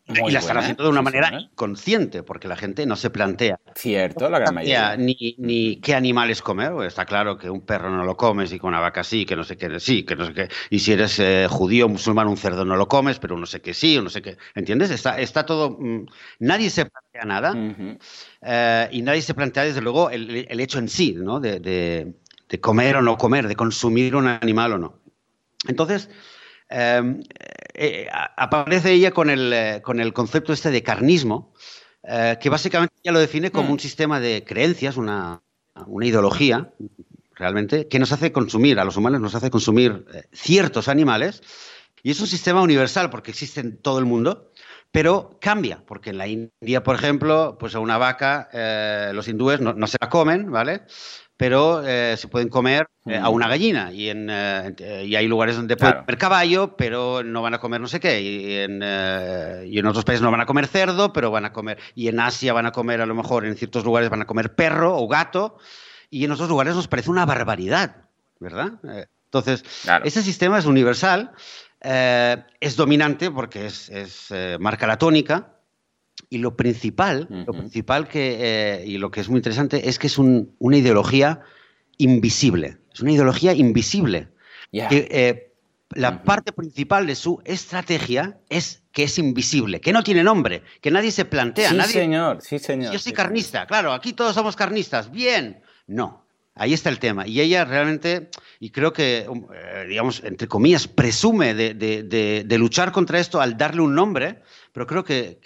y la están haciendo de una manera consciente, porque la gente no se plantea. Cierto, la gran mayoría. Ni, ni qué animales comer, está claro que un perro no lo comes y con una vaca sí, que no sé qué, sí, que no sé qué. Y si eres eh, judío, musulmán, un cerdo no lo comes, pero no sé qué sí, o no sé qué. ¿Entiendes? Está, está todo. Mm, nadie se plantea nada eh, y nadie se plantea, desde luego, el, el hecho en sí, ¿no? De, de, de comer o no comer, de consumir un animal o no. Entonces. Em, eh, aparece ella con el, eh, con el, concepto este de carnismo, eh, que básicamente ella lo define como mm. un sistema de creencias, una, una, ideología, realmente, que nos hace consumir, a los humanos nos hace consumir ciertos animales, y es un sistema universal porque existe en todo el mundo, pero cambia, porque en la India, por ejemplo, pues a una vaca los hindúes no, no, se la comen, ¿vale? Pero eh, se pueden comer eh, a una gallina y, en, eh, y hay lugares donde pueden comer caballo, pero no van a comer no sé qué. Y en, y en, otros países no van a comer cerdo, pero van a comer. Y en Asia van a comer, a lo mejor en ciertos lugares van a comer perro o gato. Y en otros lugares nos parece una barbaridad, ¿verdad? Entonces, ese sistema es universal, es dominante porque es, es marca la tónica y lo principal, lo principal que, eh, y lo que es muy interesante es que es una ideología invisible. Es una ideología invisible. Eh, la parte principal de su estrategia es que es invisible, que no tiene nombre, que nadie se plantea. Sí, nadie... señor, sí, señor. Yo soy carnista, claro, aquí todos somos carnistas, bien. No, ahí está el tema. Y ella realmente, y creo que, um, eh, digamos, entre comillas, presume de, luchar contra esto al darle un nombre, pero creo que,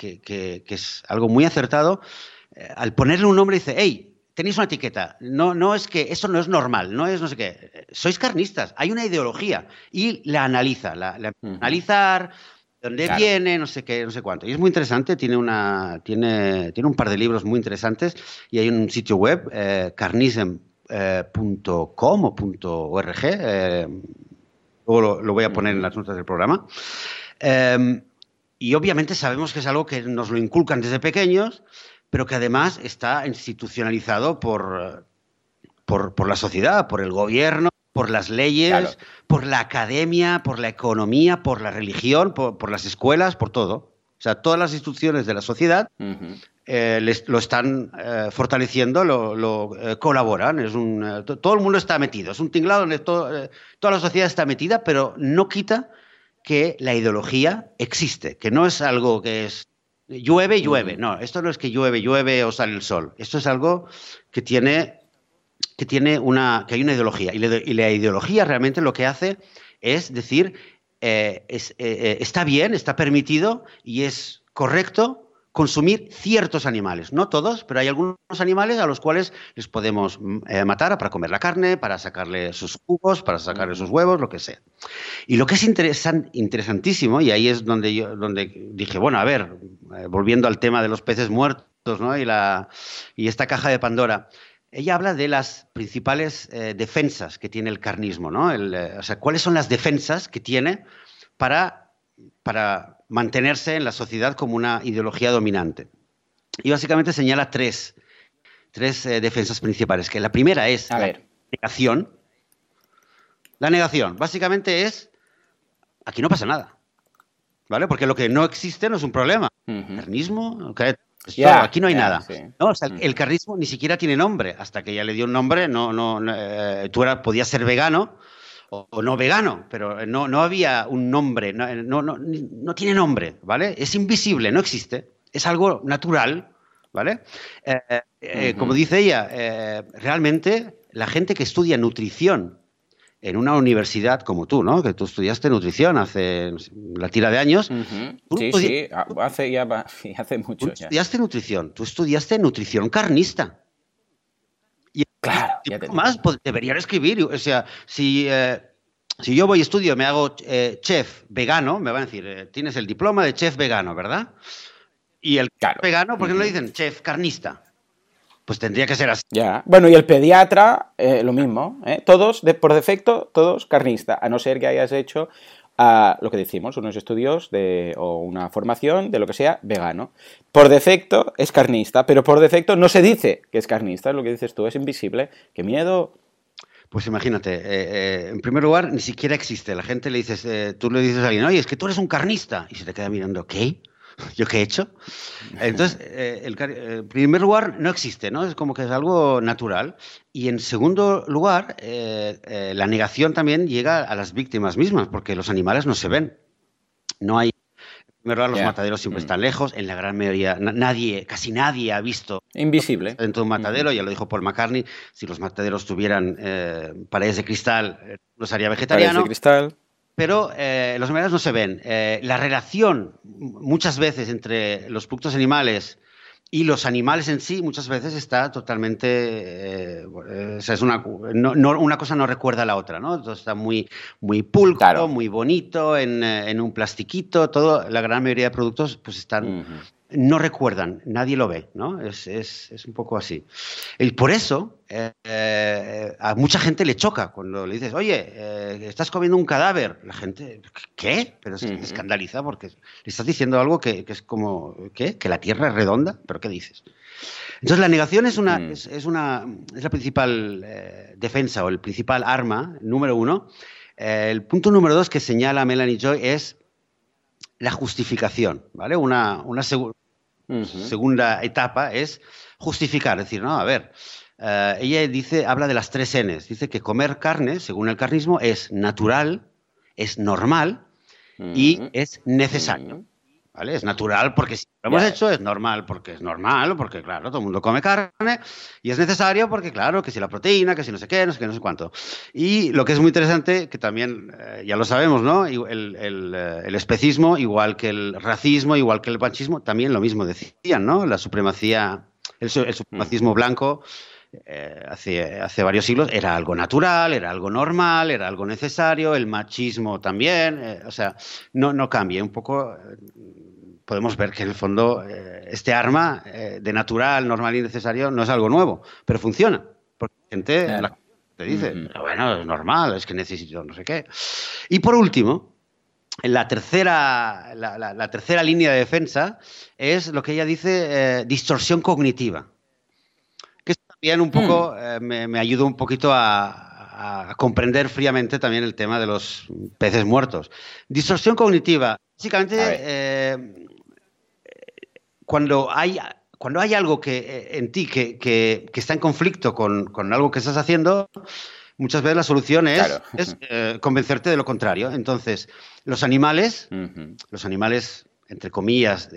es algo muy acertado. Eh, al ponerle un nombre dice, hey, tenéis una etiqueta. No, no es que eso no es normal, no es no sé qué. Sois carnistas, hay una ideología y la analiza, la, analizar dónde viene, no sé qué, no sé cuánto. Y es muy interesante, tiene una tiene tiene un par de libros muy interesantes y hay un sitio web eh, carnism.com eh, o .org. Eh, luego lo, voy a poner en las notas del programa. Em, y obviamente sabemos que es algo que nos lo inculcan desde pequeños pero que además está institucionalizado por, por, la sociedad, por el gobierno, por las leyes, por la academia, por la economía, por la religión, por, las escuelas, por todo. O sea, todas las instituciones de la sociedad eh, lo están eh, fortaleciendo, lo, eh, colaboran. Es un, todo el mundo está metido. Es un tinglado donde toda la sociedad está metida, pero no quita que la ideología existe, que no es algo que es llueve, llueve. No, esto no es que llueve, llueve o sale el sol. Esto es algo que tiene, que tiene una, que hay una ideología. Y, la ideología realmente lo que hace es decir, está bien, está permitido y es correcto consumir ciertos animales, no todos, pero hay algunos animales a los cuales les podemos mm, eh, matar para comer la carne, para sacarle sus jugos, para sacarle sus huevos, lo que sea. Y lo que es interesantísimo, y ahí es donde yo donde dije, bueno, a ver, eh, volviendo al tema de los peces muertos ¿no? y, la, y esta caja de Pandora, ella habla de las principales eh, defensas que tiene el carnismo, ¿no? o sea, cuáles son las defensas que tiene para, para mantenerse en la sociedad como una ideología dominante. Y básicamente señala tres, tres eh, defensas principales, que la primera es la negación. La negación, básicamente es, aquí no pasa nada, ¿vale? Porque lo que no existe no es un problema. Carnismo, aquí no hay nada. el carnismo ni siquiera tiene nombre. Hasta que ella le dio un nombre, no, no, eh, tú era, podías ser vegano, o, no vegano, pero no, no había un nombre, no, no, no, tiene nombre, ¿vale? Es invisible, no existe, es algo natural, ¿vale? Eh, eh, como dice ella, eh, realmente la gente que estudia nutrición en una universidad como tú, ¿no? Que tú estudiaste nutrición hace la tira de años. Sí, sí, hace, ya, hace mucho. Tú estudiaste nutrición, tú estudiaste nutrición carnista. Y claro, más pues, deberían escribir. O sea, si, eh, si yo voy a estudio, me hago eh, chef vegano, me van a decir, eh, tienes el diploma de chef vegano, ¿verdad? Y el vegano, ¿por qué no le dicen chef carnista? Pues tendría que ser así. Ya. Bueno, y el pediatra, lo mismo. Todos, de, por defecto, todos carnista, a no ser que hayas hecho a lo que decimos, unos estudios de, o una formación de lo que sea vegano. Por defecto es carnista, pero por defecto no se dice que es carnista, es lo que dices tú, es invisible. ¡Qué miedo! Pues imagínate, eh, eh, en primer lugar, ni siquiera existe. La gente le dices, eh, tú le dices a alguien, oye, es que tú eres un carnista. Y se te queda mirando, ¿qué? ¿Yo qué he hecho? Entonces, eh, el, en primer lugar, no existe, ¿no? Es como que es algo natural. Y en segundo lugar, eh, eh, la negación también llega a las víctimas mismas, porque los animales no se ven. No hay. En primer lugar, los mataderos siempre mm. están lejos. En la gran mayoría, nadie, casi nadie ha visto. Invisible. Dentro de un matadero, ya lo dijo Paul McCartney. Si los mataderos tuvieran paredes de cristal, los haría vegetariano. Paredes de cristal pero eh, los animales no se ven. Eh, la relación muchas veces entre los productos animales y los animales en sí muchas veces está totalmente, eh, es una, una cosa no recuerda a la otra, ¿no? Todo está muy, muy pulcro, muy bonito, en, un plastiquito, todo, la gran mayoría de productos pues están no recuerdan, nadie lo ve, ¿no? Es, un poco así. Y por eso eh, eh, a mucha gente le choca cuando le dices, oye, eh, estás comiendo un cadáver. La gente, ¿qué? Pero se escandaliza porque le estás diciendo algo que, es como, ¿qué? ¿Que la Tierra es redonda? ¿Pero qué dices? Entonces la negación es una, mm. es, una, es la principal defensa o el principal arma, número uno. el punto número dos que señala Melanie Joy es la justificación, ¿vale? Una, una, segunda etapa es justificar, decir, no, a ver, eh, ella dice, habla de las tres Ns, dice que comer carne, según el carnismo, es natural, es normal y es necesario. ¿Vale? Es natural porque si lo hemos hecho, es normal porque es normal, porque claro, todo el mundo come carne y es necesario porque claro, que si la proteína, que si no sé qué, no sé qué, no sé cuánto. Y lo que es muy interesante, que también eh, ya lo sabemos, ¿no? El, eh, el, especismo, igual que el racismo, igual que el panchismo, también lo mismo decían, ¿no? La supremacía, el, supremacismo blanco eh, hace, hace, varios siglos era algo natural, era algo normal, era algo necesario, el machismo también, eh, o sea, no, no cambia. Un poco eh, podemos ver que en el fondo este arma de natural, normal y necesario no es algo nuevo, pero funciona. Porque la gente te dice, bueno, es normal, es que necesito no sé qué. Y por último, la tercera, la, tercera línea de defensa es lo que ella dice distorsión cognitiva también un poco mm. eh, me, ayudó un poquito a, comprender fríamente también el tema de los peces muertos. Distorsión cognitiva. Básicamente, eh, cuando, hay, cuando hay algo que, eh, en ti que, está en conflicto con, algo que estás haciendo, muchas veces la solución es, convencerte de lo contrario. Entonces, los animales, los animales, entre comillas,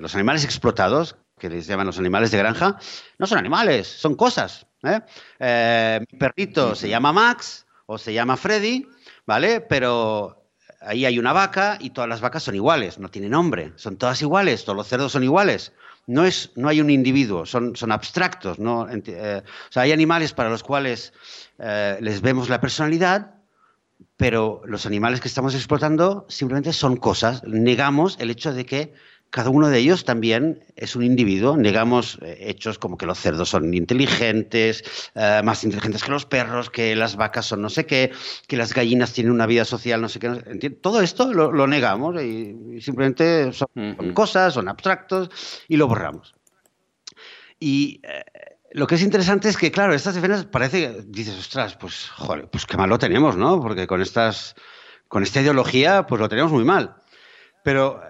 los animales explotados, que les llaman los animales de granja, no son animales, son cosas. ¿eh? Eh, mi perrito se llama Max o se llama Freddy, ¿vale? Pero ahí hay una vaca y todas las vacas son iguales, no tienen nombre, son todas iguales, todos los cerdos son iguales. No, es, no hay un individuo, son, son abstractos. ¿no? Eh, o sea, hay animales para los cuales les vemos la personalidad, pero los animales que estamos explotando simplemente son cosas. Negamos el hecho de que cada uno de ellos también es un individuo. Negamos eh, hechos como que los cerdos son inteligentes, eh, más inteligentes que los perros, que las vacas son no sé qué, que las gallinas tienen una vida social, no sé qué. Todo esto lo, negamos y, simplemente son, cosas, son abstractos y lo borramos. Y eh, lo que es interesante es que, claro, estas defensas parece que dices, ostras, pues, joder, pues qué mal lo tenemos, ¿no? Porque con, estas, con esta ideología, pues lo tenemos muy mal. Pero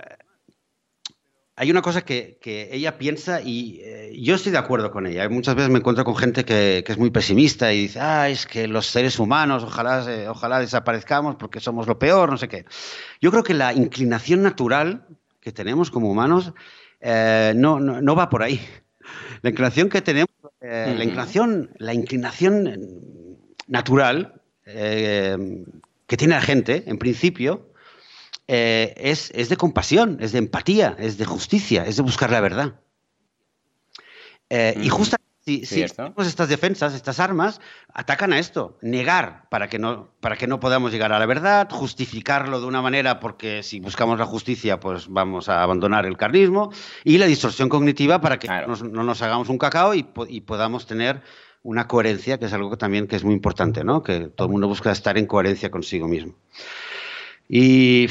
hay una cosa que, ella piensa y eh, yo estoy de acuerdo con ella. Muchas veces me encuentro con gente que, es muy pesimista y dice, ah, es que los seres humanos ojalá, ojalá desaparezcamos porque somos lo peor, no sé qué. Yo creo que la inclinación natural que tenemos como humanos eh, no, no, va por ahí. La inclinación que tenemos, eh, la, inclinación, la inclinación natural que tiene la gente, en principio, eh, es, de compasión, es de empatía, es de justicia, es de buscar la verdad. Eh, y justamente si, estas defensas, estas armas, atacan a esto, negar para que, no, para que no podamos llegar a la verdad, justificarlo de una manera porque si buscamos la justicia pues vamos a abandonar el carnismo y la distorsión cognitiva para que no nos hagamos un cacao y, y podamos tener una coherencia, que es algo que también que es muy importante, ¿no? que todo el mundo busca estar en coherencia consigo mismo. Y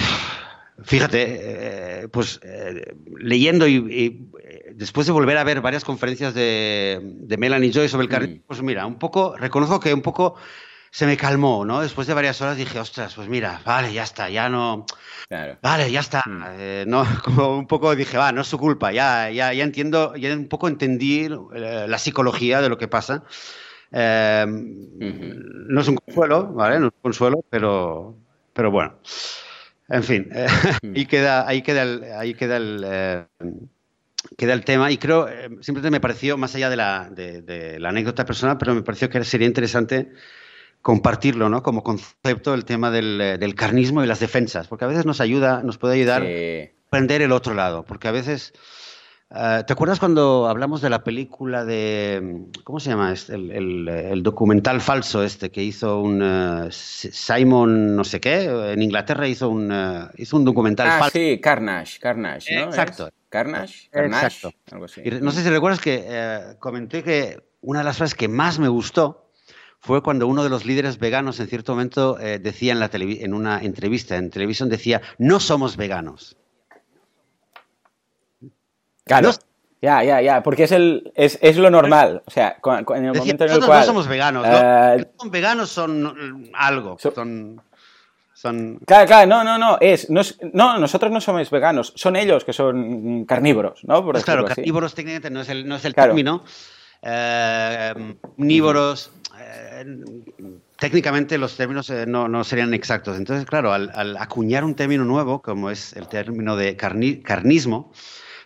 fíjate, eh, pues eh, leyendo y, después de volver a ver varias conferencias de, de Melanie Joy sobre el carril, mm. pues mira, un poco, reconozco que un poco se me calmó, ¿no? Después de varias horas dije, ostras, pues mira, vale, ya está, ya no. Vale, ya está. Mm. Eh, no, como un poco dije, va, no es su culpa, ya, ya, ya entiendo, ya un poco entendí la psicología de lo que pasa. No es un consuelo, ¿vale? No es un consuelo, pero, pero bueno, en fin, eh, mm. ahí queda, ahí queda el, ahí queda el, eh, queda el tema y creo, eh, simplemente me pareció, más allá de la, de, la, anécdota personal, pero me pareció que sería interesante compartirlo, ¿no? Como concepto el tema del, del, carnismo y las defensas, porque a veces nos ayuda, nos puede ayudar a aprender el otro lado, porque a veces Ah, ¿Te acuerdas cuando hablamos de la película de. ¿Cómo se llama? Este? El, documental falso este que hizo un. Eh, Simon, no sé qué, en Inglaterra hizo un, eh, hizo un documental ah, falso. Sí, Carnage, Carnage, ¿no? Exacto. Carnage, Carnage. Exacto. Algo así. no sé si recuerdas que eh, comenté que una de las frases que más me gustó fue cuando uno de los líderes veganos en cierto momento decía en, la en una entrevista en televisión, decía, no somos veganos. Claro. Ya, ya, ya, porque es, el, es, es lo normal. O sea, en el momento en el cual. no somos veganos. Uh, son veganos, son algo. son, Son... Claro, claro, no, no, no, es, no, no, nosotros no somos veganos, son ellos que son carnívoros, ¿no? Por pues claro, carnívoros técnicamente no es el, no es el término. Eh, omnívoros, eh, técnicamente los términos eh, no, no, serían exactos. Entonces, claro, al, acuñar un término nuevo, como es el término de carnismo,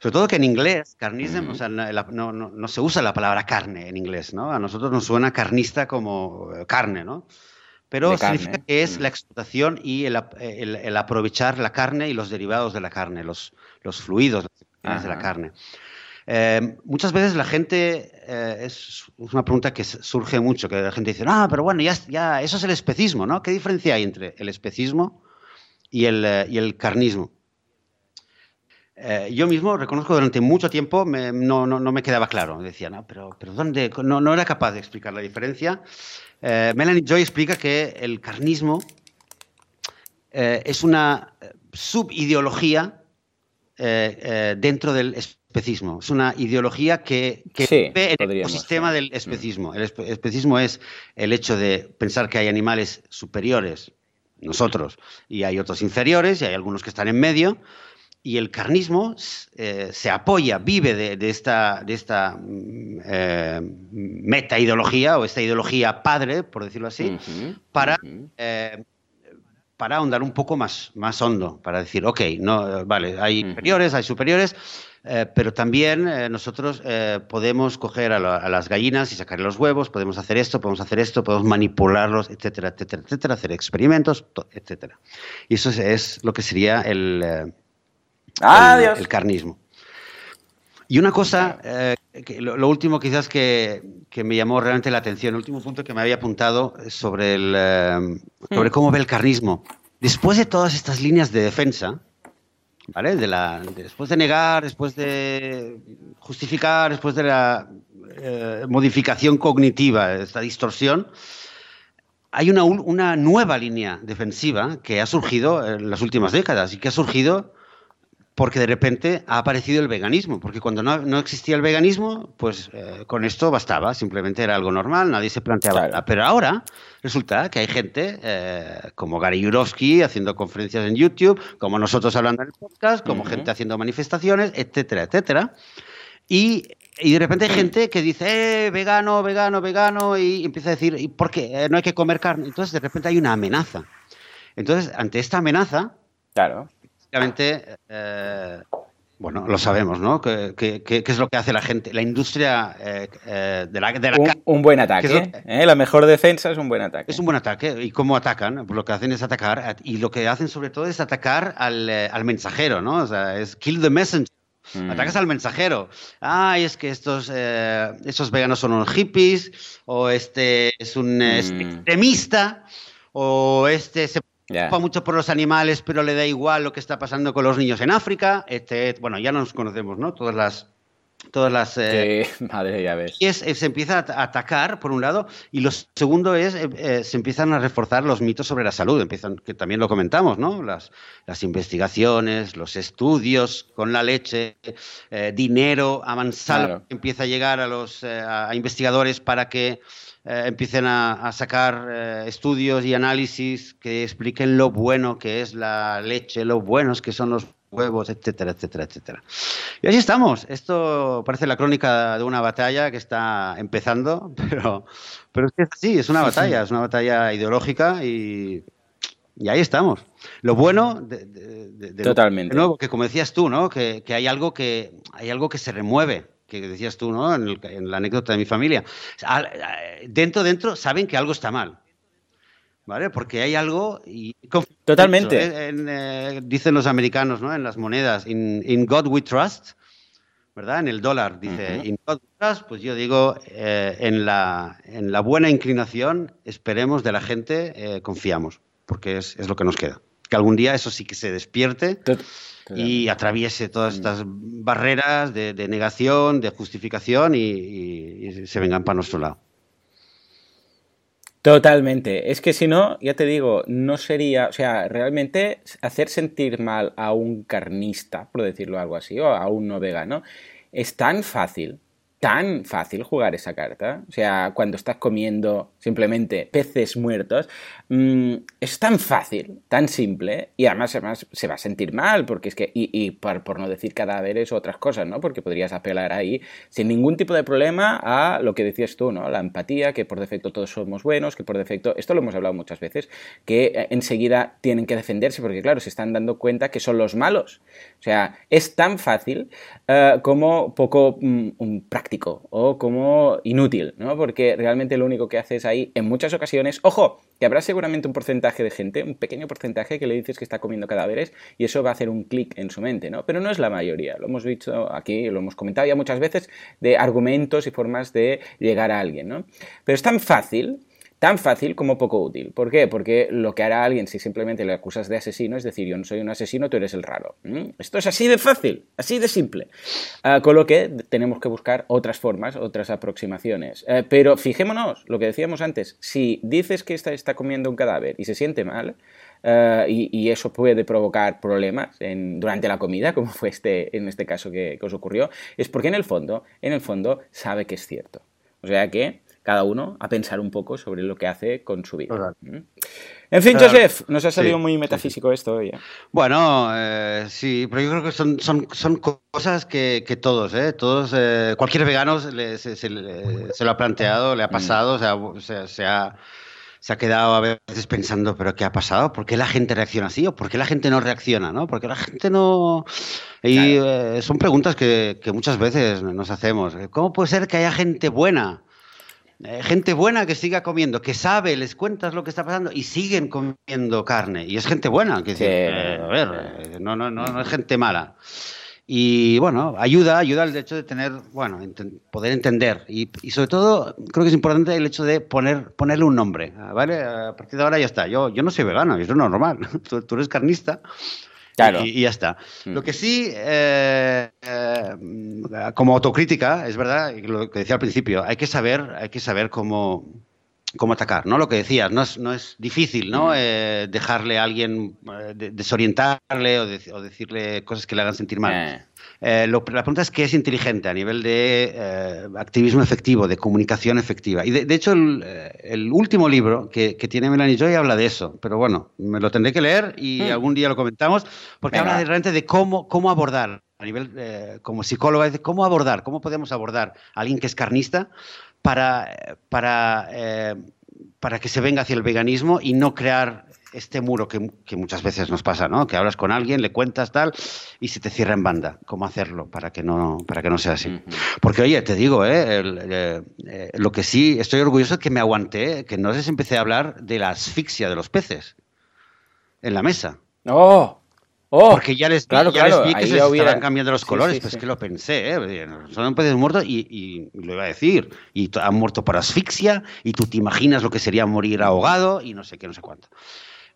sobre todo que en inglés, carnismo, o sea, no, no, se usa la palabra carne en inglés, ¿no? A nosotros nos suena carnista como carne, ¿no? Pero significa que es la explotación y el, el, aprovechar la carne y los derivados de la carne, los, los fluidos de la carne. Eh, muchas veces la gente, eh, es una pregunta que surge mucho, que la gente dice, ah, pero bueno, ya, ya eso es el especismo, ¿no? ¿Qué diferencia hay entre el especismo y el, eh, y el carnismo? Yo mismo reconozco durante mucho tiempo no, no, no, me quedaba claro. Decía, no, pero, pero ¿dónde? No, no era capaz de explicar la diferencia. Melanie Joy explica que el carnismo es una subideología dentro del especismo. Es una ideología que, que ve el ecosistema del especismo. El especismo es el hecho de pensar que hay animales superiores, nosotros, y hay otros inferiores, y hay algunos que están en medio. Y el carnismo eh, se apoya, vive de, esta, de esta mm, eh, meta ideología o esta ideología padre, por decirlo así, para eh, para ahondar un poco más, más hondo, para decir, ok, no, vale, hay inferiores, hay superiores, pero también nosotros podemos coger a, las gallinas y sacarle los huevos, podemos hacer esto, podemos hacer esto, podemos manipularlos, etcétera, etcétera, etcétera, hacer experimentos, etcétera. Y eso es, lo que sería el, el, carnismo. Y una cosa, lo, último quizás que, que, me llamó realmente la atención, el último punto que me había apuntado sobre, el, sobre hmm. cómo ve el carnismo. Después de todas estas líneas de defensa, ¿vale? De la, después de negar, después de justificar, después de la eh, modificación cognitiva, esta distorsión, hay una, una, nueva línea defensiva que ha surgido en las últimas décadas y que ha surgido porque de repente ha aparecido el veganismo, porque cuando no, existía el veganismo, pues eh, con esto bastaba, simplemente era algo normal, nadie se planteaba nada. Pero ahora resulta que hay gente eh, como Gary Yurovsky haciendo conferencias en YouTube, como nosotros hablando en el podcast, como gente haciendo manifestaciones, etcétera, etcétera. Y, de repente hay gente que dice, eh, vegano, vegano, vegano, y empieza a decir, ¿y por qué? no hay que comer carne. Entonces de repente hay una amenaza. Entonces, ante esta amenaza, claro eh, bueno, lo sabemos, ¿no? ¿Qué, es lo que hace la gente, la industria eh, eh, de la, de un, un, buen ataque. La mejor defensa es un buen ataque. Es un buen ataque. ¿Y cómo atacan? Pues lo que hacen es atacar. Y lo que hacen sobre todo es atacar al, al mensajero, ¿no? O sea, es kill the messenger. Mm. Atacas al mensajero. Ay, es que estos, estos veganos son unos hippies, o este es un mm. extremista, o este se mucho por los animales, pero le da igual lo que está pasando con los niños en África. Este, bueno, ya nos conocemos, ¿no? Todas las todas las eh, madre ya ves. y es, se empieza a atacar por un lado y lo segundo es eh, eh, se empiezan a reforzar los mitos sobre la salud. Empiezan que también lo comentamos no las, las investigaciones los estudios con la leche dinero avanzado empieza a llegar a los a investigadores para que eh, empiecen a, sacar eh, estudios y análisis que expliquen lo bueno que es la leche, lo buenos que son los huevos, etcétera, etcétera, etcétera. Y así estamos. Esto parece la crónica de una batalla que está empezando, pero, pero es que es así, es una batalla, es una batalla ideológica y, y ahí estamos. Lo bueno de, Totalmente. nuevo, que como decías tú, ¿no? Que, que, hay algo que hay algo que se remueve que decías tú, ¿no? En, la anécdota de mi familia. Dentro, dentro, saben que algo está mal. ¿Vale? Porque hay algo. Y, Totalmente. ¿eh? Eh, dicen los americanos, ¿no? En las monedas, in, God we trust, ¿verdad? En el dólar, dice, in God we trust, pues yo digo, eh, en, la, en la buena inclinación, esperemos de la gente, confiamos, porque es, es, lo que nos queda. Que algún día eso sí que se despierte y atraviese todas mm. estas barreras de, negación, de justificación y, se vengan para nuestro lado. Totalmente. Es que si no, ya te digo, no sería, o sea, realmente hacer sentir mal a un carnista, por decirlo algo así, o a un no vegano, es tan fácil, tan fácil jugar esa carta. O sea, cuando estás comiendo simplemente peces muertos, mm, es tan fácil, tan simple, y además, se va a sentir mal, porque es que, y, por, no decir cadáveres o otras cosas, ¿no? Porque podrías apelar ahí sin ningún tipo de problema a lo que decías tú, ¿no? La empatía, que por defecto todos somos buenos, que por defecto, esto lo hemos hablado muchas veces, que eh, enseguida tienen que defenderse, porque claro, se están dando cuenta que son los malos. O sea, es tan fácil eh, como poco mm, un práctico o como inútil, ¿no? Porque realmente lo único que haces ahí en muchas ocasiones, ojo, que habrá seguramente un porcentaje de gente, un pequeño porcentaje que le dices que está comiendo cadáveres y eso va a hacer un clic en su mente, ¿no? Pero no es la mayoría, lo hemos visto aquí, lo hemos comentado ya muchas veces de argumentos y formas de llegar a alguien, ¿no? Pero es tan fácil tan fácil como poco útil. ¿Por qué? Porque lo que hará alguien si simplemente le acusas de asesino es decir, yo no soy un asesino, tú eres el raro. Esto es así de fácil, así de simple. Ah, con lo que tenemos que buscar otras formas, otras aproximaciones. Eh, pero fijémonos, lo que decíamos antes, si dices que está, está comiendo un cadáver y se siente mal, eh, y, eso puede provocar problemas durante la comida, como fue este, en este caso que, que os ocurrió, es porque en el fondo, en el fondo sabe que es cierto. O sea que cada uno a pensar un poco sobre lo que hace con su vida. ¿Mm? En fin, Joseph, nos ha salido muy metafísico esto hoy. ¿eh? Bueno, eh, sí, pero yo creo que son, son, son cosas que, que todos, ¿eh? todos eh, cualquier vegano se, lo ha planteado, le ha mm. pasado, o sea, se, ha, se ha quedado a veces pensando, pero ¿qué ha pasado? ¿Por qué la gente reacciona así? ¿O por qué la gente no reacciona? ¿no? ¿Por qué la gente no...? Y son preguntas que, que muchas veces nos hacemos. ¿Cómo puede ser que haya gente buena? Eh, gente buena que siga comiendo, que sabe, les cuentas lo que está pasando y siguen comiendo carne. Y es gente buena, que eh, a ver, eh, no, no, no, no es gente mala. Y bueno, ayuda, ayuda el hecho de tener, bueno, poder entender. Y, y, sobre todo, creo que es importante el hecho de poner, ponerle un nombre. ¿Vale? A partir de ahora ya está. Yo, yo no soy vegano, eso es normal. tú, tú eres carnista. Y, ya está. Mm. Lo que sí, eh, eh, como autocrítica, es verdad, lo que decía al principio, hay que saber, hay que saber cómo, cómo atacar, ¿no? Lo que decías, no es, no es difícil, ¿no? Mm. Eh, dejarle a alguien, desorientarle o, decirle cosas que le hagan sentir mal. Eh, la pregunta es qué es inteligente a nivel de eh, activismo efectivo, de comunicación efectiva. Y de, hecho, eh, el, último libro que, tiene Melanie Joy habla de eso. Pero bueno, me lo tendré que leer y hmm. algún día lo comentamos, porque habla de, realmente de cómo, cómo abordar, a nivel como psicóloga, de cómo abordar, cómo podemos abordar a alguien que es carnista para, para, para que se venga hacia el veganismo y no crear este muro que, muchas veces nos pasa, ¿no? Que hablas con alguien, le cuentas tal y se te cierra en banda. ¿Cómo hacerlo para que no, para que no sea así? Porque, oye, te digo, ¿eh? Eh, ¿eh? lo que sí estoy orgulloso es que me aguanté, que no sé si empecé a hablar de la asfixia de los peces en la mesa. ¡Oh! Oh, Porque ya les, claro, ya les vi que se estaban cambiando los colores, pues que lo pensé, ¿eh? son peces muertos y, y, lo iba a decir, y han muerto por asfixia, y tú te imaginas lo que sería morir ahogado, y no sé qué, no sé cuánto.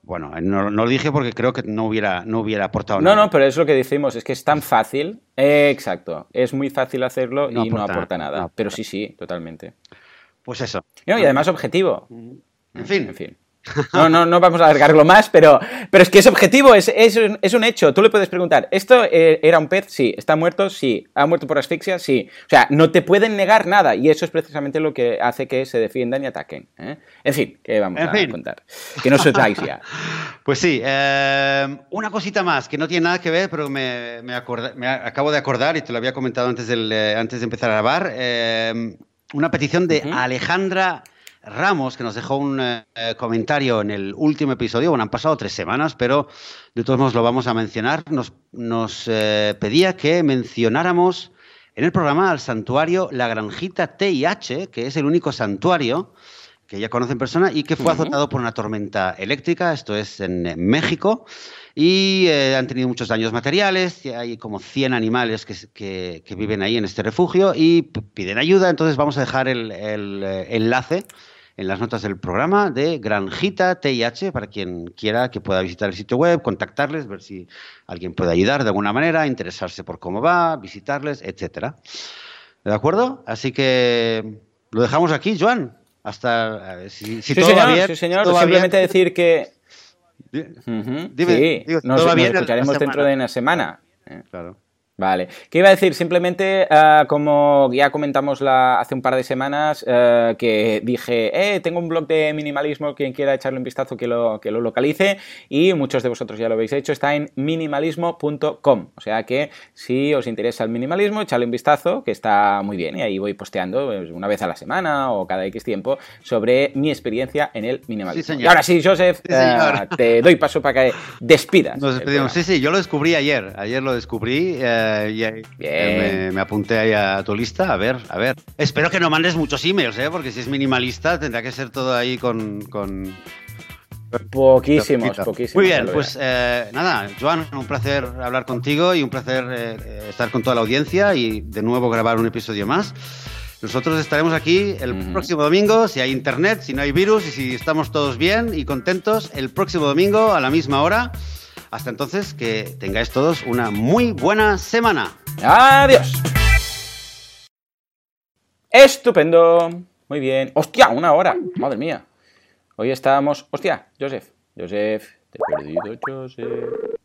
Bueno, no, lo dije porque creo que no hubiera, no hubiera aportado nada. No, no, pero es lo que decimos, es que es tan fácil. exacto, es muy fácil hacerlo y no aporta nada. pero sí, sí, totalmente. Pues eso. y además objetivo. En fin. En fin. No, no, no vamos a alargarlo más, pero, pero es que es objetivo, es, es, un hecho. Tú le puedes preguntar, ¿esto eh, era un pez? Sí. ¿Está muerto? Sí. ¿Ha muerto por asfixia? Sí. O sea, no te pueden negar nada y eso es precisamente lo que hace que se defiendan y ataquen. ¿eh? En fin, ¿qué vamos a contar? Que no se ya. Pues sí, eh, una cosita más que no tiene nada que ver, pero me, me, me, acabo de acordar y te lo había comentado antes, del, antes de empezar a grabar. una petición de Alejandra. Ramos, que nos dejó un eh, comentario en el último episodio. Bueno, han pasado tres semanas, pero de todos modos lo vamos a mencionar. Nos, eh, pedía que mencionáramos en el programa al santuario La Granjita TIH, que es el único santuario que ella conoce en persona y que fue azotado por una tormenta eléctrica, esto es en México, y eh, han tenido muchos daños materiales, hay como 100 animales que, viven ahí en este refugio y piden ayuda, entonces vamos a dejar el enlace en las notas del programa de Granjita TIH para quien quiera que pueda visitar el sitio web, contactarles, ver si alguien puede ayudar de alguna manera, interesarse por cómo va, visitarles, etcétera. ¿De acuerdo? Así que lo dejamos aquí, Joan. Hasta si, sí, todo señor, va bien. Sí, señor. Simplemente decir que. Dime, sí, nos, escucharemos dentro de una semana. Claro. Vale. ¿Qué iba a decir? Simplemente, eh, como ya comentamos la, hace un par de semanas, eh, que dije, eh, tengo un blog de minimalismo, quien quiera echarle un vistazo que lo, que lo localice, y muchos de vosotros ya lo habéis hecho, está en minimalismo.com. O sea que si os interesa el minimalismo, echarle un vistazo, que está muy bien, y ahí voy posteando pues, una vez a la semana o cada X tiempo sobre mi experiencia en el minimalismo. y ahora sí, Joseph, eh, te doy paso para que despidas. Nos despedimos. Sí, sí, yo lo descubrí ayer. Ayer lo descubrí. Eh, y me, apunté ahí a tu lista. A ver, a ver. Espero que no mandes muchos emails, ¿eh? porque si es minimalista tendrá que ser todo ahí con... con... Poquísimos, poquísimos. Muy bien, pues eh, nada, Joan, un placer hablar contigo y un placer eh, estar con toda la audiencia y de nuevo grabar un episodio más. Nosotros estaremos aquí el próximo domingo, si hay internet, si no hay virus y si estamos todos bien y contentos, el próximo domingo a la misma hora. Hasta entonces, que tengáis todos una muy buena semana. Adiós. Estupendo. Muy bien. ¡Hostia! Una hora. Madre mía. Hoy estábamos... ¡Hostia! Joseph. Joseph. Te he perdido, Joseph.